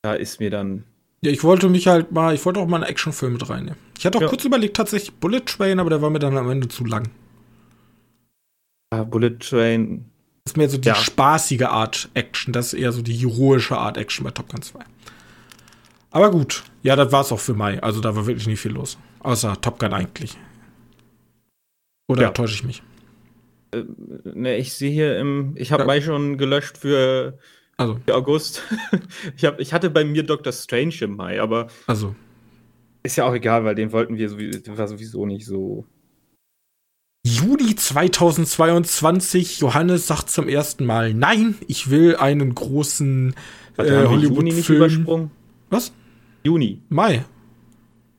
da ist mir dann ja, ich wollte mich halt mal, ich wollte auch mal einen Actionfilm mit reinnehmen. Ich hatte auch ja. kurz überlegt, tatsächlich Bullet Train, aber der war mir dann am Ende zu lang. Ja, Bullet Train. Das ist mehr so die ja. spaßige Art Action, das ist eher so die heroische Art Action bei Top Gun 2. Aber gut, ja, das war's auch für Mai. Also da war wirklich nicht viel los. Außer Top Gun eigentlich. Oder ja. täusche ich mich? Äh, ne, ich sehe hier im. Ich habe ja. Mai schon gelöscht für also. August. Ich, hab, ich hatte bei mir Dr. Strange im Mai, aber. Also. Ist ja auch egal, weil den wollten wir sowieso, war sowieso nicht so. Juli 2022, Johannes sagt zum ersten Mal, nein, ich will einen großen äh, Hollywood-Film. Was? Juni. Mai.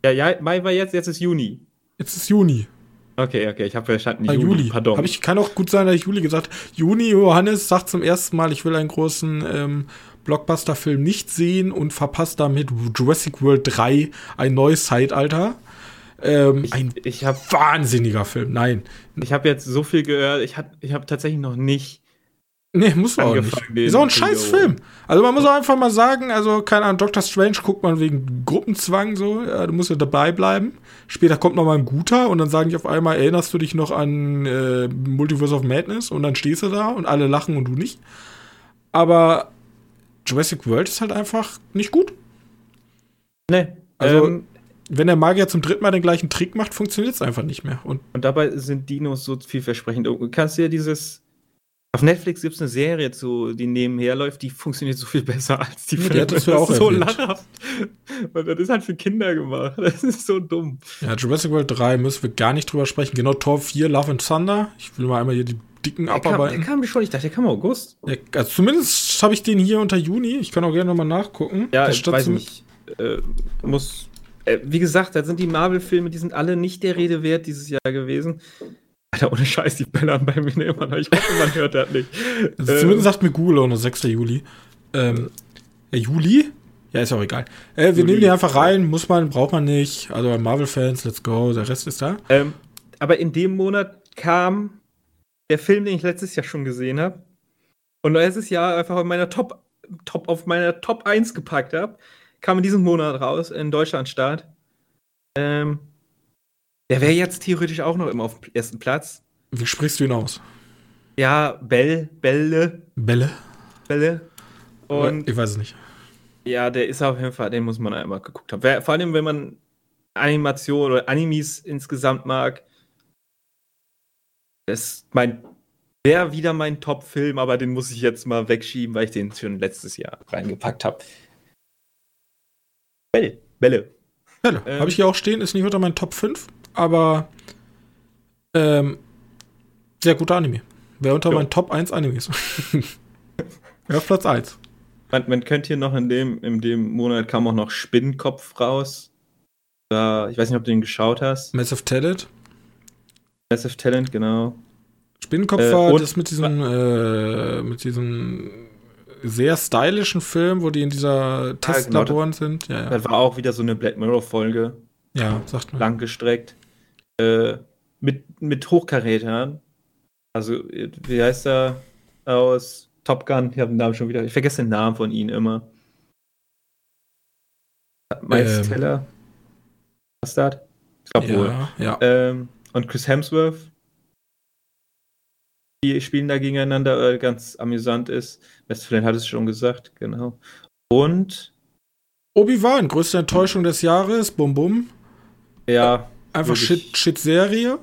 Ja, ja, Mai war jetzt, jetzt ist Juni. Jetzt ist Juni. Okay, okay, ich habe verstanden. Ah, Juli, Juli. pardon. Hab ich, kann auch gut sein, dass ich Juli gesagt Juni, Johannes sagt zum ersten Mal, ich will einen großen ähm, Blockbuster-Film nicht sehen und verpasst damit Jurassic World 3 ein neues Zeitalter. Ähm, ich, ein ich hab, wahnsinniger Film, nein. Ich habe jetzt so viel gehört, ich habe ich hab tatsächlich noch nicht Nee, muss man auch nicht. Ist auch ein scheiß Film. Also man muss auch einfach mal sagen, also keine Ahnung, Doctor Strange guckt man wegen Gruppenzwang so, ja, du musst ja dabei bleiben. Später kommt noch mal ein guter und dann sagen die auf einmal, erinnerst du dich noch an äh, Multiverse of Madness? Und dann stehst du da und alle lachen und du nicht. Aber Jurassic World ist halt einfach nicht gut. Nee. Also, ähm, wenn der Magier zum dritten Mal den gleichen Trick macht, funktioniert es einfach nicht mehr. Und, und dabei sind Dinos so vielversprechend. Du kannst dir dieses auf Netflix gibt es eine Serie, zu, die nebenher läuft, die funktioniert so viel besser als die Filme. das ist auch so lachhaft. Und das ist halt für Kinder gemacht. Das ist so dumm. Ja, Jurassic World 3 müssen wir gar nicht drüber sprechen. Genau, Tor 4, Love and Thunder. Ich will mal einmal hier die dicken der abarbeiten. Kam, der kam schon, ich dachte, der kam im August. Der, also zumindest habe ich den hier unter Juni. Ich kann auch gerne nochmal nachgucken. Ja, ich weiß nicht. Äh, muss äh, wie gesagt, da sind die Marvel-Filme, die sind alle nicht der Rede wert dieses Jahr gewesen. Alter, ohne Scheiß, die bellern bei mir immer noch. Ich hoffe, man hört das nicht. Also ähm, zumindest sagt mir Google auch noch 6. Juli. Ähm, äh, Juli? Ja, ist auch egal. Äh, wir Juli. nehmen die einfach rein, muss man, braucht man nicht. Also Marvel-Fans, let's go, der Rest ist da. Ähm, aber in dem Monat kam der Film, den ich letztes Jahr schon gesehen habe. Und letztes Jahr einfach auf meiner Top, Top, auf meiner Top 1 gepackt habe, kam in diesem Monat raus, in Deutschland Start. Ähm, der wäre jetzt theoretisch auch noch immer auf dem ersten Platz. Wie sprichst du ihn aus? Ja, Bell, Bälle. Bälle? Bälle. Und ich weiß es nicht. Ja, der ist auf jeden Fall, den muss man einmal geguckt haben. Vor allem, wenn man Animation oder Animes insgesamt mag. Das mein, wäre wieder mein Top-Film, aber den muss ich jetzt mal wegschieben, weil ich den schon letztes Jahr reingepackt habe. Bälle. Bälle. Bälle. Ähm, habe ich hier auch stehen, ist nicht unter meinen Top 5 aber ähm, sehr guter Anime. Wäre unter meinen Top 1 Animes. ja, Platz 1. Man, man könnte hier noch in dem, in dem Monat kam auch noch Spinnenkopf raus. Da, ich weiß nicht, ob du den geschaut hast. Massive Talent. Massive Talent, genau. Spinnenkopf äh, war das mit diesem, äh, mit diesem sehr stylischen Film, wo die in dieser Testlaboren ja, genau, sind. Ja, ja. Das war auch wieder so eine Black Mirror-Folge. Ja, sagt man. Langgestreckt. Äh, mit, mit Hochkarätern. Also, wie heißt er? aus Top Gun. Ich habe den Namen schon wieder. Ich vergesse den Namen von ihnen immer. Miles ähm, Teller. Bastard? Ich glaube wohl. Ja. Ähm, und Chris Hemsworth. Die spielen da gegeneinander, äh, ganz amüsant ist. Westfalen hat es schon gesagt, genau. Und Obi-Wan, größte Enttäuschung des Jahres, bum bum. Ja. Einfach Shit, Shit Serie.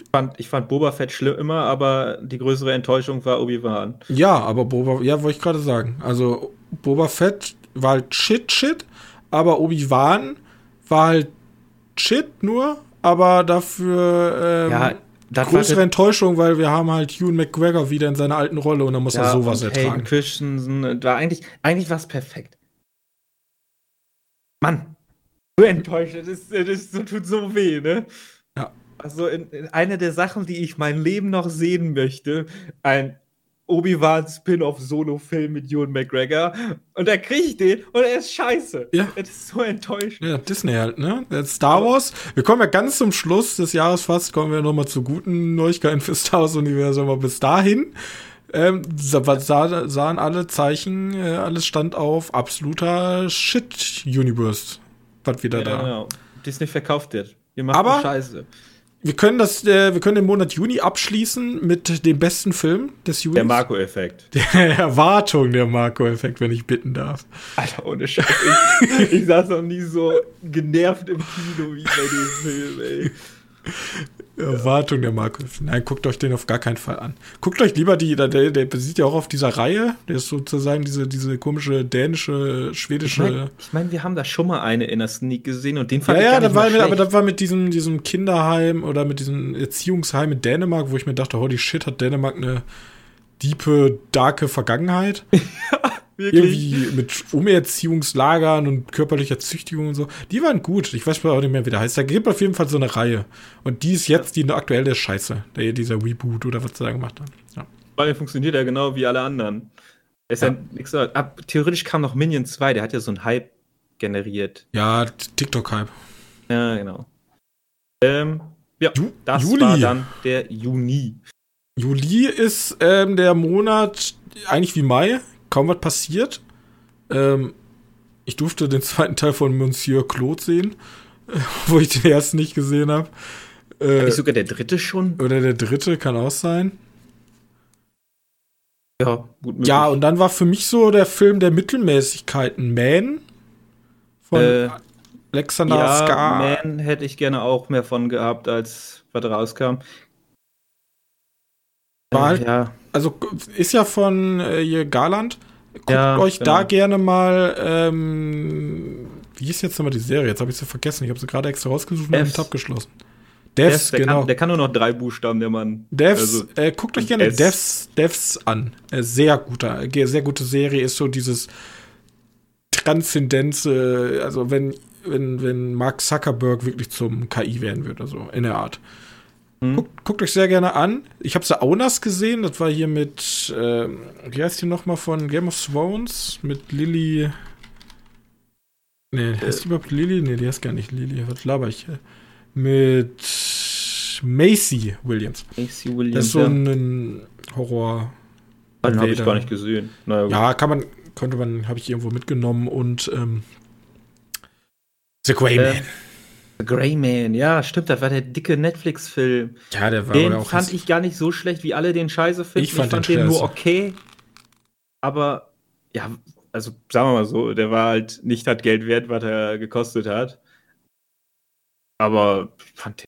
Ich fand, ich fand Boba Fett schlimm immer, aber die größere Enttäuschung war Obi-Wan. Ja, aber Boba, ja, wollte ich gerade sagen. Also Boba Fett war halt Shit, Shit, aber Obi-Wan war halt Shit nur, aber dafür ähm, ja, größere Enttäuschung, weil wir haben halt Hugh McGregor wieder in seiner alten Rolle und dann muss ja, er sowas und ertragen. Hayden Christensen war eigentlich, eigentlich war es perfekt. Mann, so enttäuscht, das, ist, das tut so weh, ne? Ja. Also in, in eine der Sachen, die ich mein Leben noch sehen möchte, ein Obi-Wan Spin-off-Solo-Film mit Ewan McGregor und er kriegt den und er ist scheiße. Ja. Das ist so enttäuschend. Ja, Disney halt, ne? Star Wars. Wir kommen ja ganz zum Schluss des Jahres fast, kommen wir nochmal zu guten Neuigkeiten für Star Wars-Universum, aber bis dahin ähm, sah, sahen alle Zeichen, äh, alles stand auf absoluter Shit-Universe, was wieder ja, da. Genau. Disney verkauft wird. Wir machen aber Scheiße. Wir können das, äh, wir können den Monat Juni abschließen mit dem besten Film des Juni. Der Marco-Effekt. Der Erwartung der Marco-Effekt, wenn ich bitten darf. Alter, ohne Scheiß. Ich, ich saß noch nie so genervt im Kino wie bei dem Film, ey. Erwartung der Marco. Nein, guckt euch den auf gar keinen Fall an. Guckt euch lieber die, der, der basiert ja auch auf dieser Reihe. Der ist sozusagen diese, diese komische dänische, schwedische. Ich meine, ich mein, wir haben da schon mal eine in der Sneak gesehen und den fand ja, ich Ja, ja, war mit, aber das war mit diesem, diesem Kinderheim oder mit diesem Erziehungsheim in Dänemark, wo ich mir dachte, holy shit, hat Dänemark eine diepe, darke Vergangenheit. Wirklich? Irgendwie mit Umerziehungslagern und körperlicher Züchtigung und so. Die waren gut. Ich weiß auch nicht mehr, wie der heißt. Da gibt auf jeden Fall so eine Reihe. Und die ist jetzt die aktuelle Scheiße. Der, dieser Reboot oder was sie da gemacht haben. Ja. Weil funktioniert ja genau wie alle anderen. Ist ja. ja ab, theoretisch kam noch Minion 2, der hat ja so einen Hype generiert. Ja, TikTok-Hype. Ja, genau. Ähm, ja, Ju das Juli. war dann der Juni. Juli ist ähm, der Monat eigentlich wie Mai kaum was passiert. Ähm, ich durfte den zweiten Teil von Monsieur Claude sehen, äh, wo ich den ersten nicht gesehen habe. Äh, sogar der dritte schon? Oder der dritte kann auch sein. Ja, gut möglich. Ja, und dann war für mich so der Film der Mittelmäßigkeiten Man von äh, Alexander ja, Ska. Man hätte ich gerne auch mehr von gehabt, als was rauskam. War halt, ja. Also ist ja von äh, Garland. Guckt ja, euch genau. da gerne mal, ähm, wie ist jetzt nochmal die Serie? Jetzt habe ich sie vergessen. Ich habe sie gerade extra rausgesucht und den Tab geschlossen. Devs, der genau. Kann, der kann nur noch drei Buchstaben, der Mann. Devs, also, äh, guckt euch gerne Devs, Devs an. Äh, sehr guter, sehr gute Serie ist so dieses Transzendenz, äh, also wenn, wenn, wenn Mark Zuckerberg wirklich zum KI werden würde, also in der Art. Mhm. Guckt, guckt, euch sehr gerne an. Ich habe The Aunas gesehen. Das war hier mit, äh, wie heißt die nochmal von Game of Thrones? Mit Lily. Nee, äh. heißt die überhaupt Lily? Nee, die heißt gar nicht Lily. Was laber ich? Mit Macy Williams. Macy Williams. Das ist so ein Horror. Den habe ich gar nicht gesehen. Naja, ja, kann man, könnte man, habe ich irgendwo mitgenommen und ähm, The Grey Man. The Grey Man, ja, stimmt, das war der dicke Netflix-Film. Ja, der war Den auch fand ich gar nicht so schlecht, wie alle den Scheiße finden. Ich fand, ich fand den, den nur okay. Aber, ja, also sagen wir mal so, der war halt nicht das Geld wert, was er gekostet hat. Aber ich fand den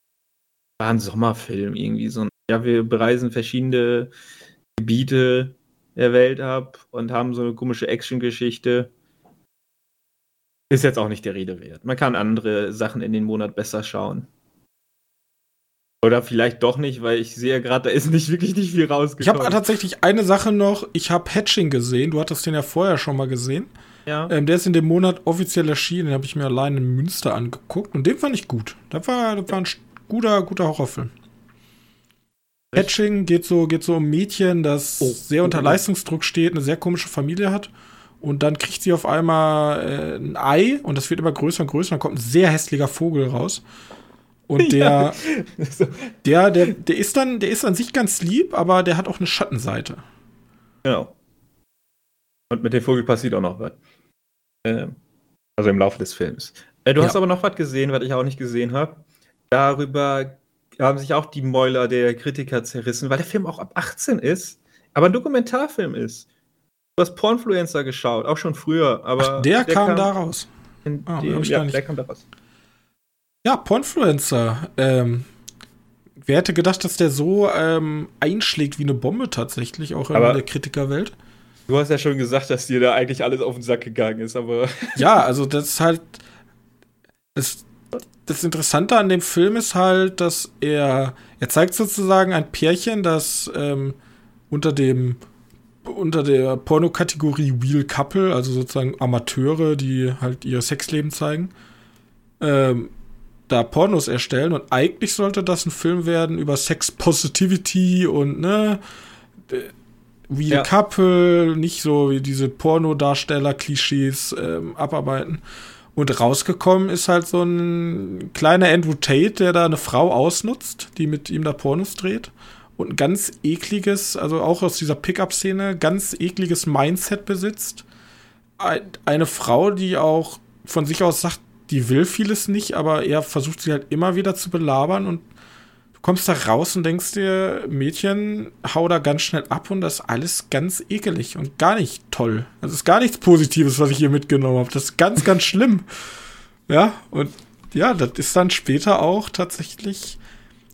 war ein Sommerfilm irgendwie so. Ja, wir bereisen verschiedene Gebiete der Welt ab und haben so eine komische Action-Geschichte. Ist jetzt auch nicht der Rede wert. Man kann andere Sachen in den Monat besser schauen. Oder vielleicht doch nicht, weil ich sehe gerade, da ist nicht wirklich nicht viel rausgekommen. Ich habe tatsächlich eine Sache noch. Ich habe Hatching gesehen. Du hattest den ja vorher schon mal gesehen. Ja. Ähm, der ist in dem Monat offiziell erschienen. Den habe ich mir allein in Münster angeguckt. Und den fand ich gut. Das war, das war ein guter, guter Horrorfilm. Hatching geht so, geht so um Mädchen, das oh. sehr unter Leistungsdruck steht, eine sehr komische Familie hat. Und dann kriegt sie auf einmal äh, ein Ei und das wird immer größer und größer. Dann kommt ein sehr hässlicher Vogel raus. Und der, ja. der, der, der ist dann, der ist an sich ganz lieb, aber der hat auch eine Schattenseite. Genau. Und mit dem Vogel passiert auch noch was. Ähm, also im Laufe des Films. Äh, du Ja. hast aber noch was gesehen, was ich auch nicht gesehen habe. Darüber haben sich auch die Mäuler der Kritiker zerrissen, weil der Film auch ab 18 ist, aber ein Dokumentarfilm ist. Du hast Pornfluencer geschaut, auch schon früher, aber Ach, der, kam, da raus. Ah, ich ja, gar nicht- der kam da raus. Ja, Pornfluencer. Ähm, wer hätte gedacht, dass der so ähm, einschlägt wie eine Bombe tatsächlich, auch in Aber- der Kritikerwelt? Du hast ja schon gesagt, dass dir da eigentlich alles auf den Sack gegangen ist, aber Ja, also das ist halt. Das, das Interessante an dem Film ist halt, dass er. Er zeigt sozusagen ein Pärchen, das ähm, unter dem. Unter der Pornokategorie Real Couple, also sozusagen Amateure, die halt ihr Sexleben zeigen, ähm, da Pornos erstellen. Und eigentlich sollte das ein Film werden über Sex Positivity und ne. Real Ja. Couple, nicht so wie diese Pornodarsteller-Klischees ähm, abarbeiten. Und rausgekommen ist halt so ein kleiner Andrew Tate, der da eine Frau ausnutzt, die mit ihm da Pornos dreht. Und ein ganz ekliges, also auch aus dieser Pickup-Szene, ganz ekliges Mindset besitzt. Ein, eine Frau, die auch von sich aus sagt, die will vieles nicht, aber er versucht sie halt immer wieder zu belabern und du kommst da raus und denkst dir, Mädchen, hau da ganz schnell ab und das ist alles ganz ekelig und gar nicht toll. Das ist gar nichts Positives, was ich hier mitgenommen habe. Das ist ganz, ganz schlimm. Ja, und ja, das ist dann später auch tatsächlich,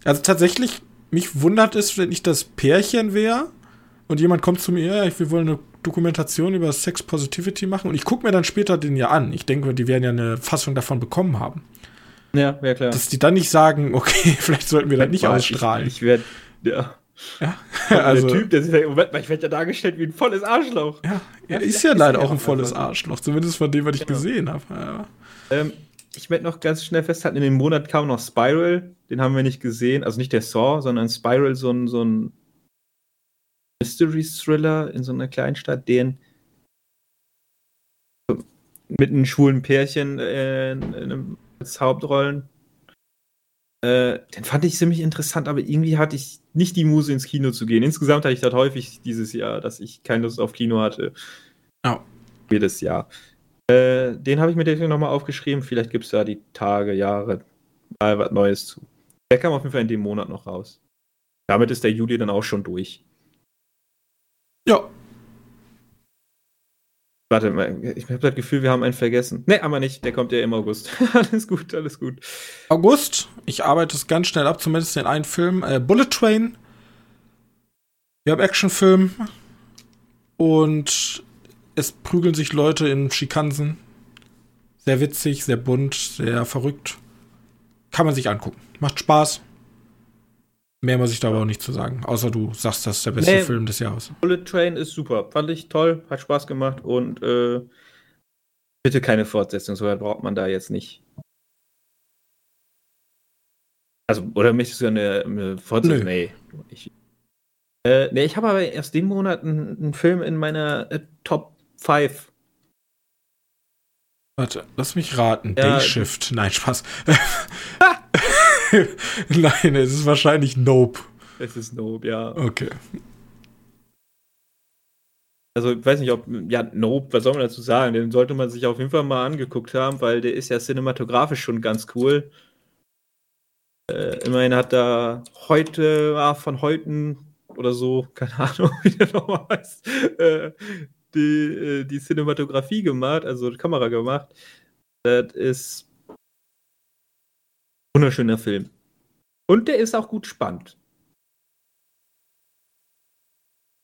also tatsächlich, mich wundert es, wenn ich das Pärchen wäre und jemand kommt zu mir, ja, wir wollen eine Dokumentation über Sex Positivity machen und ich gucke mir dann später den ja an. Ich denke, die werden ja eine Fassung davon bekommen haben. ja, wäre klar. Dass die dann nicht sagen, okay, vielleicht sollten wir das nicht Boah, ausstrahlen. Ich, ich werde, ja. ja, Also, der Typ, der sich sagt, Moment mal, ich werde ja dargestellt wie ein volles Arschloch. ja, er Ja, ist ja, ist leider auch ein volles. Arschloch, zumindest von dem, was ich Genau. gesehen habe. Ja. Ähm, ich werde noch ganz schnell festhalten, in dem Monat kam noch Spiral, den haben wir nicht gesehen, also nicht der Saw, sondern Spiral, so ein, so ein Mystery-Thriller in so einer Kleinstadt, den mit einem schwulen Pärchen äh, in, in einem, als Hauptrollen. Äh, den fand ich ziemlich interessant, aber irgendwie hatte ich nicht die Muse ins Kino zu gehen. Insgesamt hatte ich das häufig dieses Jahr, dass ich keine Lust auf Kino hatte. Ja. Jedes Jahr. Äh, den habe ich mir deswegen nochmal aufgeschrieben. Vielleicht gibt es da die Tage, Jahre mal was Neues zu. Der kam auf jeden Fall in dem Monat noch raus. Damit ist der Juli dann auch schon durch. ja, Warte mal, ich habe das Gefühl, wir haben einen vergessen. Ne, aber nicht. Der kommt ja im August. alles gut, alles gut. August, ich arbeite es ganz schnell ab, zumindest den einen Film. Äh, Bullet Train. Wir haben Actionfilm. Und es prügeln sich Leute in Schikansen. Sehr witzig, sehr bunt, sehr verrückt. Kann man sich angucken. Macht Spaß. Mehr muss ich da aber auch nicht zu sagen. Außer du sagst, das ist der beste Nee. Film des Jahres. Bullet Train ist super. Fand ich toll, hat Spaß gemacht und äh, bitte keine Fortsetzung, so weit braucht man da jetzt nicht. Also, oder möchtest du eine, eine Fortsetzung? Nö. Nee. Ich, äh, nee, ich habe aber erst den Monat einen, einen Film in meiner äh, Top 5. Warte, lass mich raten. Ja, Day Shift. Nein, Spaß. Nein, es ist wahrscheinlich Nope. Es ist Nope, ja. Okay. Also, ich weiß nicht, ob, ja, Nope, was soll man dazu sagen? Den sollte man sich auf jeden Fall mal angeguckt haben, weil der ist ja cinematografisch schon ganz cool. Äh, immerhin hat da heute, ah, von heute oder so, keine Ahnung, wie der nochmal heißt, äh, die, äh, die Cinematografie gemacht, also die Kamera gemacht. Das ist ein wunderschöner Film. Und der ist auch gut spannend.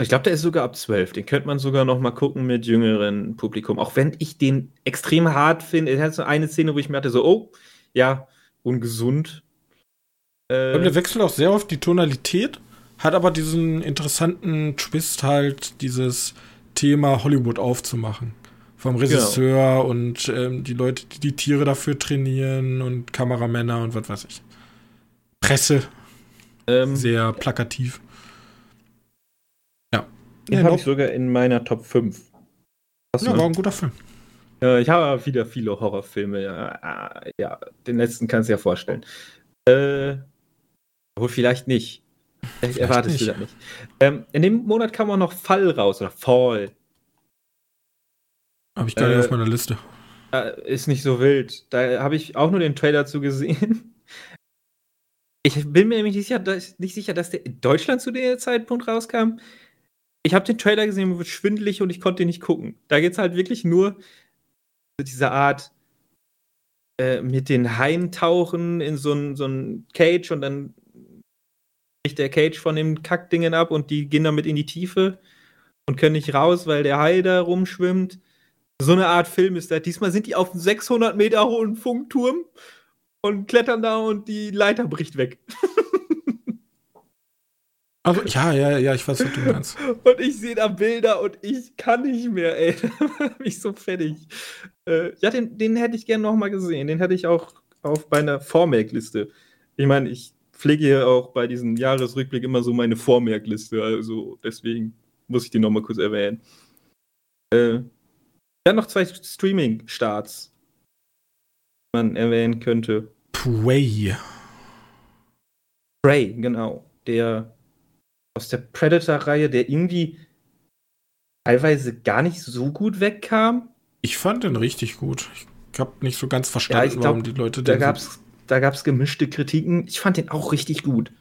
Ich glaube, der ist sogar ab 12. Den könnte man sogar noch mal gucken mit jüngeren Publikum. Auch wenn ich den extrem hart finde. Es hat so eine Szene, wo ich mir hatte, so, oh, ja, ungesund. Äh, Und der wechselt auch sehr oft die Tonalität, hat aber diesen interessanten Twist halt, dieses Thema Hollywood aufzumachen. Vom Regisseur und ähm, die Leute, die die Tiere dafür trainieren und Kameramänner und was weiß ich. Presse, ähm, sehr plakativ. Ja. den Ja, habe ich sogar in meiner Top 5. Hast ja, war ein guter Film. Ja, ich habe aber wieder viele Horrorfilme. Ja, ja, den letzten kannst du dir ja vorstellen. Äh, obwohl vielleicht nicht. Vielleicht erwartest du das nicht. Ähm, in dem Monat kam auch noch Fall raus, oder Fall. Habe ich gar nicht Äh, auf meiner Liste. Ist nicht so wild. Da habe ich auch nur den Trailer zu gesehen. Ich bin mir nämlich nicht sicher, dass, nicht sicher, dass der in Deutschland zu dem Zeitpunkt rauskam. Ich habe den Trailer gesehen, mir wird schwindelig und ich konnte ihn nicht gucken. Da geht es halt wirklich nur diese Art äh, mit den Haien tauchen in so ein, so ein Cage und dann bricht der Cage von den Kackdingen ab und die gehen damit in die Tiefe und können nicht raus, weil der Hai da rumschwimmt. So eine Art Film ist das. Diesmal sind die auf einem 600 Meter hohen Funkturm und klettern da und die Leiter bricht weg. Also, ja, ja, ja, ich weiß, was du meinst. Und ich sehe da Bilder und ich kann nicht mehr, ey. Da bin ich so fertig. Äh, ja, den, den hätte ich gerne nochmal gesehen. Den hätte ich auch auf meiner Vormerkliste. Ich meine, ich pflege hier auch bei diesem Jahresrückblick immer so meine Vormerkliste. Also deswegen muss ich den nochmal kurz erwähnen. Äh, ja, noch zwei Streaming-Starts, die man erwähnen könnte. Prey. Prey, genau. Der aus der Predator-Reihe, der irgendwie teilweise gar nicht so gut wegkam. Ich fand den richtig gut. Ich habe nicht so ganz verstanden, ich glaub, warum die Leute Da den so- da gab's gemischte Kritiken. Ich fand den auch richtig gut.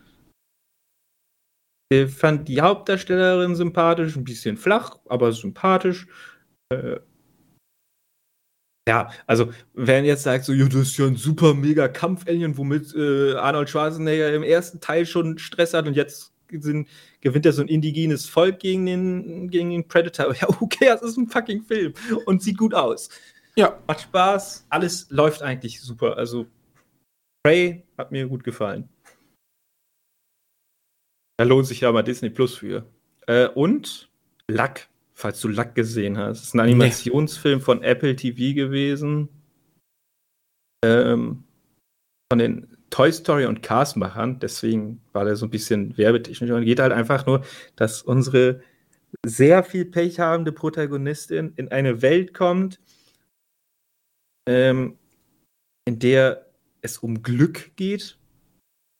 Ich fand die Hauptdarstellerin sympathisch, ein bisschen flach, aber sympathisch. Äh, ja, also, wenn jetzt sagt, so, ja, das ist ja ein super mega Kampf-Alien, womit äh, Arnold Schwarzenegger im ersten Teil schon Stress hat und jetzt sind, gewinnt er so ein indigenes Volk gegen den, gegen den Predator. Ja, okay, das ist ein fucking Film und sieht gut aus. Ja, Macht Spaß, alles läuft eigentlich super. Also, Prey hat mir gut gefallen. Da lohnt sich ja mal Disney Plus für. Äh, und Luck, falls du Luck gesehen hast. Das ist ein Animationsfilm von Apple TV gewesen. Ähm, von den Toy Story und Cars-Machern. Deswegen war der so ein bisschen werbetechnisch. Und geht halt einfach nur, dass unsere sehr viel Pech habende Protagonistin in eine Welt kommt, ähm, in der es um Glück geht.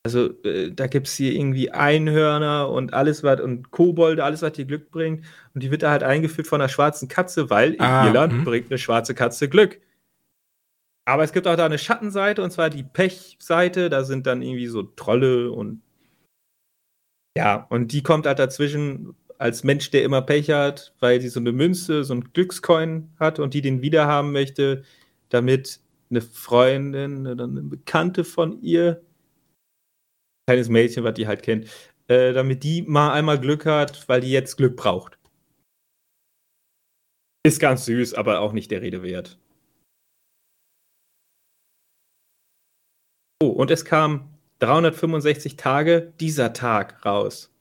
Also äh, da gibt es hier irgendwie Einhörner und alles was und Kobolde, alles was dir Glück bringt. Und die wird da halt eingeführt von einer schwarzen Katze, weil in Ah, Irland mhm. bringt eine schwarze Katze Glück. Aber es gibt auch da eine Schattenseite und zwar die Pechseite. Da sind dann irgendwie so Trolle und ja, und die kommt halt dazwischen als Mensch, der immer Pech hat, weil sie so eine Münze, so ein Glückscoin hat und die den wiederhaben möchte, damit eine Freundin oder eine Bekannte von ihr, kleines Mädchen, was die halt kennt, äh, damit die mal einmal Glück hat, weil die jetzt Glück braucht. Ist ganz süß, aber auch nicht der Rede wert. Oh, und es kam 365 Tage dieser Tag raus.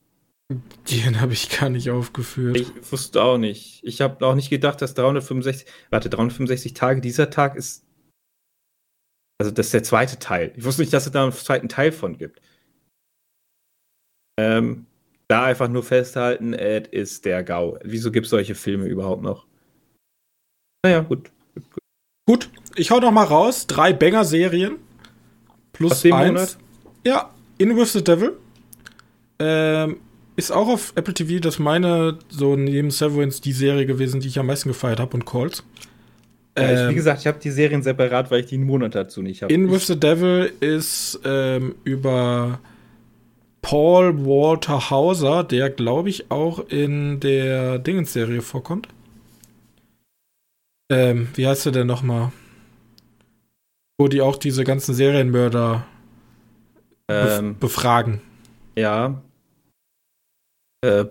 den habe ich gar nicht aufgeführt. Ich wusste auch nicht. Ich habe auch nicht gedacht, dass 365, warte, 365 Tage dieser Tag ist, also das ist der zweite Teil. Ich wusste nicht, dass es da einen zweiten Teil von gibt. Ähm, da einfach nur festhalten, es ist der GAU. Wieso gibt es solche Filme überhaupt noch? Naja, gut. Gut, ich hau noch mal raus. Drei Banger-Serien. Plus Aus dem eins. Monat? Ja, In With the Devil. Ähm, ist auch auf Apple TV, das meine, so neben Severance, die Serie gewesen, die ich am meisten gefeiert habe und Calls. Ja, ich, Ähm, wie gesagt, ich habe die Serien separat, weil ich die einen Monat dazu nicht habe. In With the Devil ist ähm, über Paul Walter Hauser, der glaube ich auch in der Dingens-Serie vorkommt. Ähm, wie heißt er denn nochmal? Wo die auch diese ganzen Serienmörder bef ähm, befragen. ja. Äh,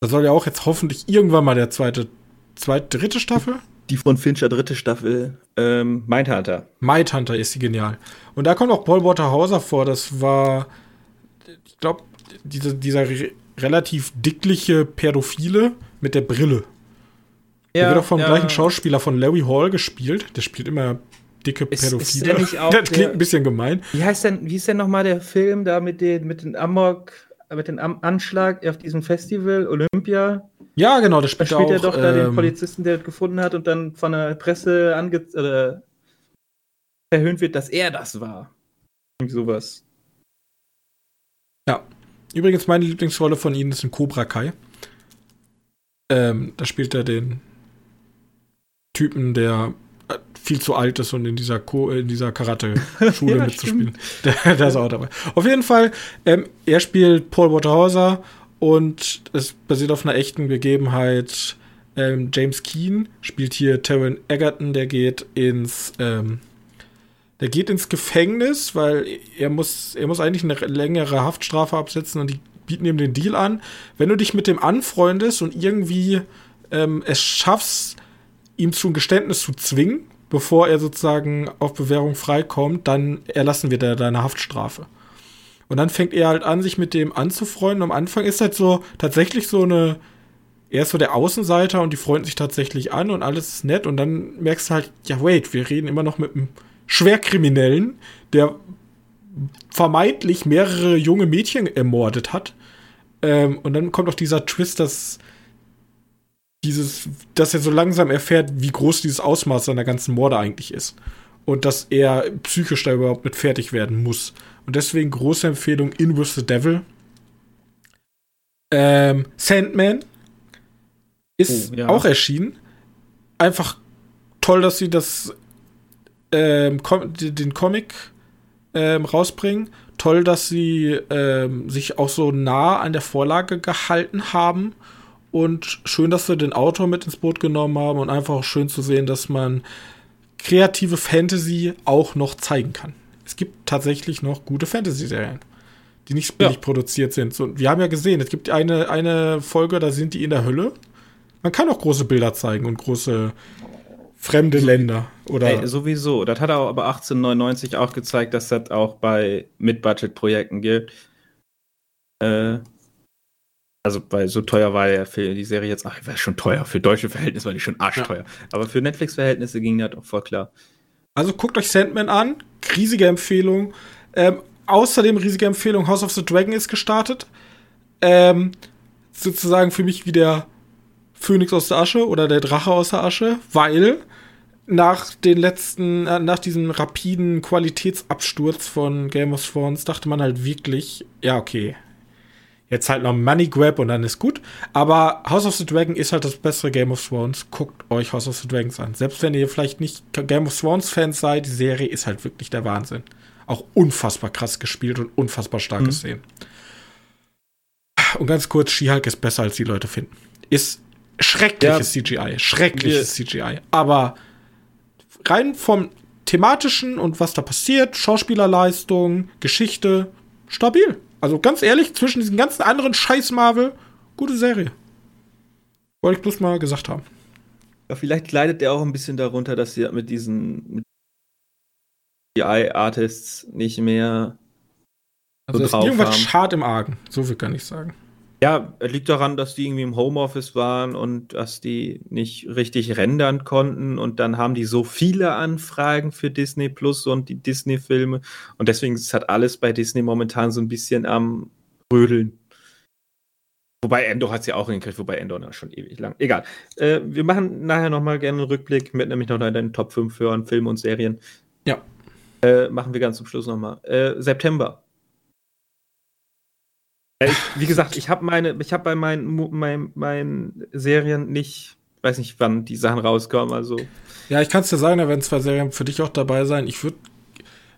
Da soll ja auch jetzt hoffentlich irgendwann mal der zweite, zweite, dritte Staffel? Die von Fincher dritte Staffel, ähm, Mindhunter. Mindhunter ist sie genial. Und da kommt auch Paul Walter Hauser vor. Das war, ich glaube, diese, dieser re relativ dickliche Pädophile mit der Brille. der wird auch vom gleichen Schauspieler von Larry Hall gespielt. Der spielt immer dicke Ist- ist Pädophile. der nicht auch das klingt der- ein bisschen gemein. Wie heißt denn, wie ist denn nochmal der Film da mit den, mit den Amok, mit dem Am Anschlag auf diesem Festival, Olympia? Ja, genau, Da das spielt, spielt auch. er doch da den ähm, Polizisten, der gefunden hat und dann von der Presse ange äh, verhöhnt wird, dass er das war. Irgendwie sowas. übrigens, meine Lieblingsrolle von ihnen ist in Cobra Kai. Ähm, da spielt er den Typen, der äh, viel zu alt ist und in dieser, in dieser Karate-Schule ja, mitzuspielen. Der, der, ist auch dabei. Auf jeden Fall, ähm, er spielt Paul Waterhauser und es basiert auf einer echten Begebenheit. Ähm, James Keen spielt hier Taron Egerton, der geht ins ähm, der geht ins Gefängnis, weil er muss, er muss eigentlich eine längere Haftstrafe absetzen und die bieten ihm den Deal an. Wenn du dich mit dem anfreundest und irgendwie ähm, es schaffst, ihm zu einem Geständnis zu zwingen, bevor er sozusagen auf Bewährung freikommt, dann erlassen wir dir deine Haftstrafe. Und dann fängt er halt an, sich mit dem anzufreunden. Am Anfang ist halt so tatsächlich so eine, er ist so der Außenseiter und die freunden sich tatsächlich an und alles ist nett. Und dann merkst du halt, ja, wait, wir reden immer noch mit einem Schwerkriminellen, der vermeintlich mehrere junge Mädchen ermordet hat. Ähm, und dann kommt auch dieser Twist, dass dieses, dass er so langsam erfährt, wie groß dieses Ausmaß seiner ganzen Morde eigentlich ist. Und dass er psychisch da überhaupt mit fertig werden muss. Und deswegen große Empfehlung In With the Devil. Ähm, Sandman ist oh, ja. auch erschienen. Einfach toll, dass sie das ähm, den Comic ähm, rausbringen. Toll, dass sie ähm, sich auch so nah an der Vorlage gehalten haben. Und schön, dass sie den Autor mit ins Boot genommen haben und einfach auch schön zu sehen, dass man kreative Fantasy auch noch zeigen kann. Es gibt tatsächlich noch gute Fantasy-Serien, die nicht billig ja. produziert sind. So, wir haben ja gesehen, es gibt eine, eine Folge, da sind die in der Hölle. Man kann auch große Bilder zeigen und große fremde Länder. Oder Ey, sowieso. Das hat aber 1899 auch gezeigt, dass das auch bei Mid-Budget-Projekten gilt. Äh, also, weil so teuer war ja für die Serie jetzt, ach, war schon teuer. Für deutsche Verhältnisse war die schon arschteuer. Ja. Aber für Netflix-Verhältnisse ging das auch voll klar. Also guckt euch Sandman an. Riesige Empfehlung. Ähm, außerdem riesige Empfehlung, House of the Dragon ist gestartet. Ähm, sozusagen für mich wie der Phönix aus der Asche oder der Drache aus der Asche, weil nach den letzten, äh, nach diesem rapiden Qualitätsabsturz von Game of Thrones dachte man halt wirklich, ja, okay, jetzt halt noch Money Grab und dann ist gut. Aber House of the Dragon ist halt das bessere Game of Thrones. Guckt euch House of the Dragons an. Selbst wenn ihr vielleicht nicht Game of Thrones Fans seid, die Serie ist halt wirklich der Wahnsinn. Auch unfassbar krass gespielt und unfassbar starke mhm. Szenen. Und ganz kurz, She-Hulk ist besser, als die Leute finden. Ist schreckliches ja. CGI. Schreckliches CGI. Aber rein vom thematischen und was da passiert, Schauspielerleistung, Geschichte, stabil. Also ganz ehrlich, zwischen diesen ganzen anderen Scheiß Marvel, gute Serie. Wollte ich bloß mal gesagt haben. Ja, vielleicht leidet der auch ein bisschen darunter, dass sie mit diesen CGI-Artists nicht mehr. Also so ist irgendwas haben. schad im Argen, so viel kann ich sagen. Ja, liegt daran, dass die irgendwie im Homeoffice waren und dass die nicht richtig rendern konnten und dann haben die so viele Anfragen für Disney Plus und die Disney-Filme und deswegen ist halt alles bei Disney momentan so ein bisschen am Rödeln. Wobei Endor hat es ja auch hingekriegt, wobei Endor noch schon ewig lang. Egal. Äh, wir machen nachher nochmal gerne einen Rückblick mit nämlich noch deinen Top 5 für Filme und Serien. Ja. Äh, machen wir ganz zum Schluss nochmal. Äh, September. Ich, wie gesagt, ich habe meine, ich habe bei meinen, meinen, meinen Serien nicht, weiß nicht, wann die Sachen rauskommen. Also ja, ich kann es dir sagen, da werden zwei Serien für dich auch dabei sein. Ich würde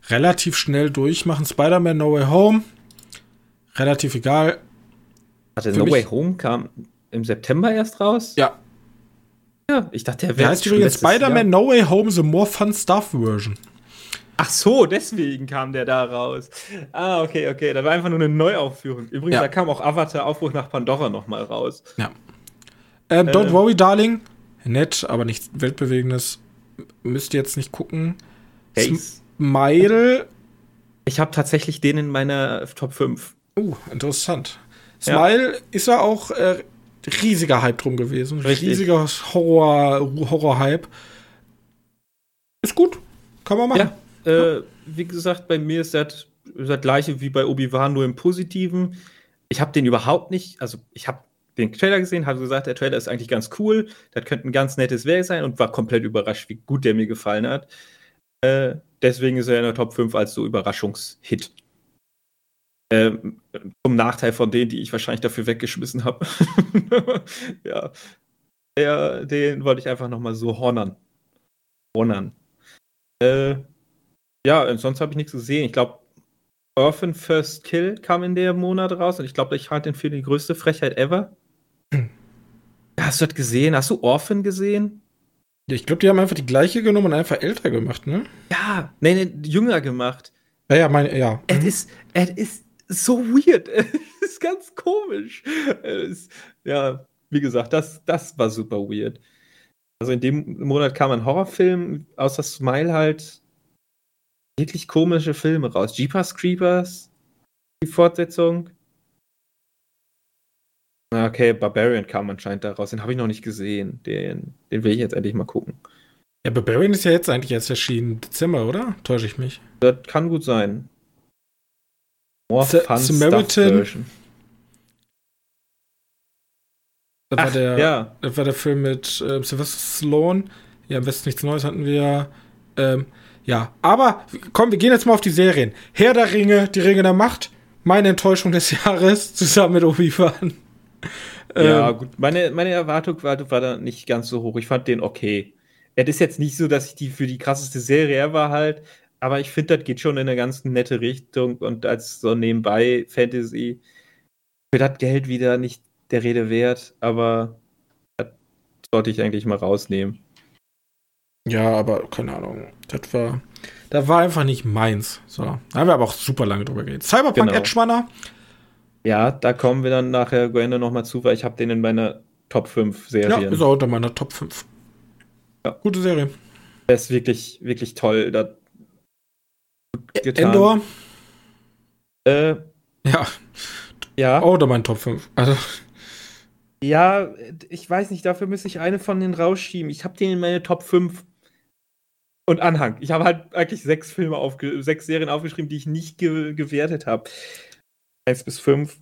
relativ schnell durchmachen. Spider-Man No Way Home, relativ egal. Warte, No Way Home kam im September erst raus? Ja. Ja, ich dachte, der wäre. Der heißt übrigens Spider-Man No Way Home, The More Fun Stuff Version. Ach so, deswegen kam der da raus. Ah, okay, okay. Das war einfach nur eine Neuaufführung. Übrigens, ja. da kam auch Avatar Aufbruch nach Pandora nochmal raus. Ja. Ähm, äh, Don't worry, Darling. Nett, aber nichts Weltbewegendes. Müsst ihr jetzt nicht gucken. Case. Smile. Ich habe tatsächlich den in meiner Top 5. Uh, interessant. Smile ja. ist ja auch äh, riesiger Hype drum gewesen. Richtig. Riesiger Horror, Horror-Hype. Ist gut. Kann man machen. Ja. Äh, wie gesagt, bei mir ist das das gleiche wie bei Obi-Wan, nur im Positiven. Ich habe den überhaupt nicht, also ich habe den Trailer gesehen, habe gesagt, der Trailer ist eigentlich ganz cool, das könnte ein ganz nettes Werk sein und war komplett überrascht, wie gut der mir gefallen hat. Äh, deswegen ist er in der Top 5 als so Überraschungshit. Ähm, zum Nachteil von denen, die ich wahrscheinlich dafür weggeschmissen habe. ja. Der, den wollte ich einfach nochmal so hornern. Hornern. Äh, ja, sonst habe ich nichts gesehen. Ich glaube, Orphan First Kill kam in dem Monat raus und ich glaube, ich halte den für die größte Frechheit ever. Hm. Hast du das gesehen? Hast du Orphan gesehen? Ja, ich glaube, die haben einfach die gleiche genommen und einfach älter gemacht, ne? Ja, nee, nee, jünger gemacht. Ja, ja, meine, ja. Es mhm. ist, es ist so weird. Es ist ganz komisch. Es, ja, wie gesagt, das, das war super weird. Also in dem Monat kam ein Horrorfilm, außer Smile halt wirklich komische Filme raus. Jeepers Creepers, die Fortsetzung. Okay, Barbarian kam anscheinend daraus. Den habe ich noch nicht gesehen. Den, den will ich jetzt endlich mal gucken. Ja, Barbarian ist ja jetzt eigentlich erst erschienen. Dezember, oder? Täusche ich mich? Das kann gut sein. More S Fun Samaritan. Das, Ach, war der, ja. das war der Film mit äh, Sylvester Stallone. Ja, am besten nichts Neues hatten wir. Ähm, ja, aber komm, wir gehen jetzt mal auf die Serien. Herr der Ringe, die Ringe der Macht. Meine Enttäuschung des Jahres zusammen mit Obi-Wan. Ja, ähm, gut. Meine, meine Erwartung war, war da nicht ganz so hoch. Ich fand den okay. Es ist jetzt nicht so, dass ich die für die krasseste Serie ever halt, aber ich finde, das geht schon in eine ganz nette Richtung und als so nebenbei Fantasy für das Geld wieder nicht der Rede wert, aber das sollte ich eigentlich mal rausnehmen. Ja, aber keine Ahnung. Das war, das war einfach nicht meins. So, da haben wir aber auch super lange drüber geredet. Cyberpunk genau. Edgemanner. Ja, da kommen wir dann nachher Ende nochmal zu, weil ich habe den in meiner Top 5 Serien. Ja, ist auch unter meiner Top 5. Ja. Gute Serie. Der ist wirklich, wirklich toll. Da getan. Endor. Äh, ja. Ja. Auch unter meinen Top 5. Also. Ja, ich weiß nicht, dafür müsste ich eine von den rausschieben. Ich habe den in meine Top 5 und Anhang. Ich habe halt eigentlich sechs Filme aufge sechs Serien aufgeschrieben, die ich nicht ge gewertet habe. Eins bis fünf.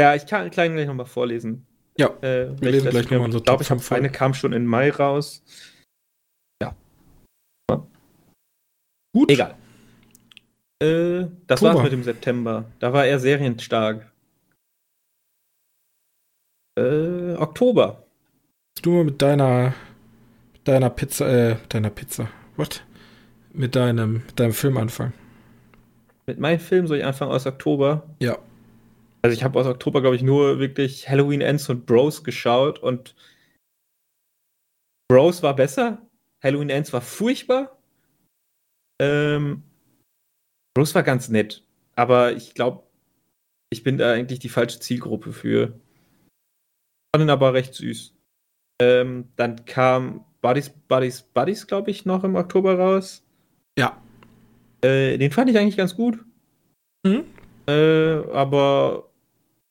Ja, ich kann klein gleich nochmal vorlesen. Ja, äh, wir lesen gleich nochmal so Ich glaube, ich habe eine kam schon in Mai raus. Ja. Gut. Egal. Äh, das Oktober. war's mit dem September. Da war er serienstark. Äh, Oktober. Du mit deiner deiner Pizza, äh, deiner Pizza. What? Mit deinem, mit deinem Film anfangen. Mit meinem Film soll ich anfangen aus Oktober? Ja. Also ich habe aus Oktober, glaube ich, nur wirklich Halloween Ends und Bros geschaut und Bros war besser. Halloween Ends war furchtbar. Ähm, Bros war ganz nett, aber ich glaube, ich bin da eigentlich die falsche Zielgruppe für. Fand ihn aber recht süß. Ähm, dann kam Buddies, Buddies, Buddies, glaube ich, noch im Oktober raus. Ja. Äh, den fand ich eigentlich ganz gut. Mhm. Äh, aber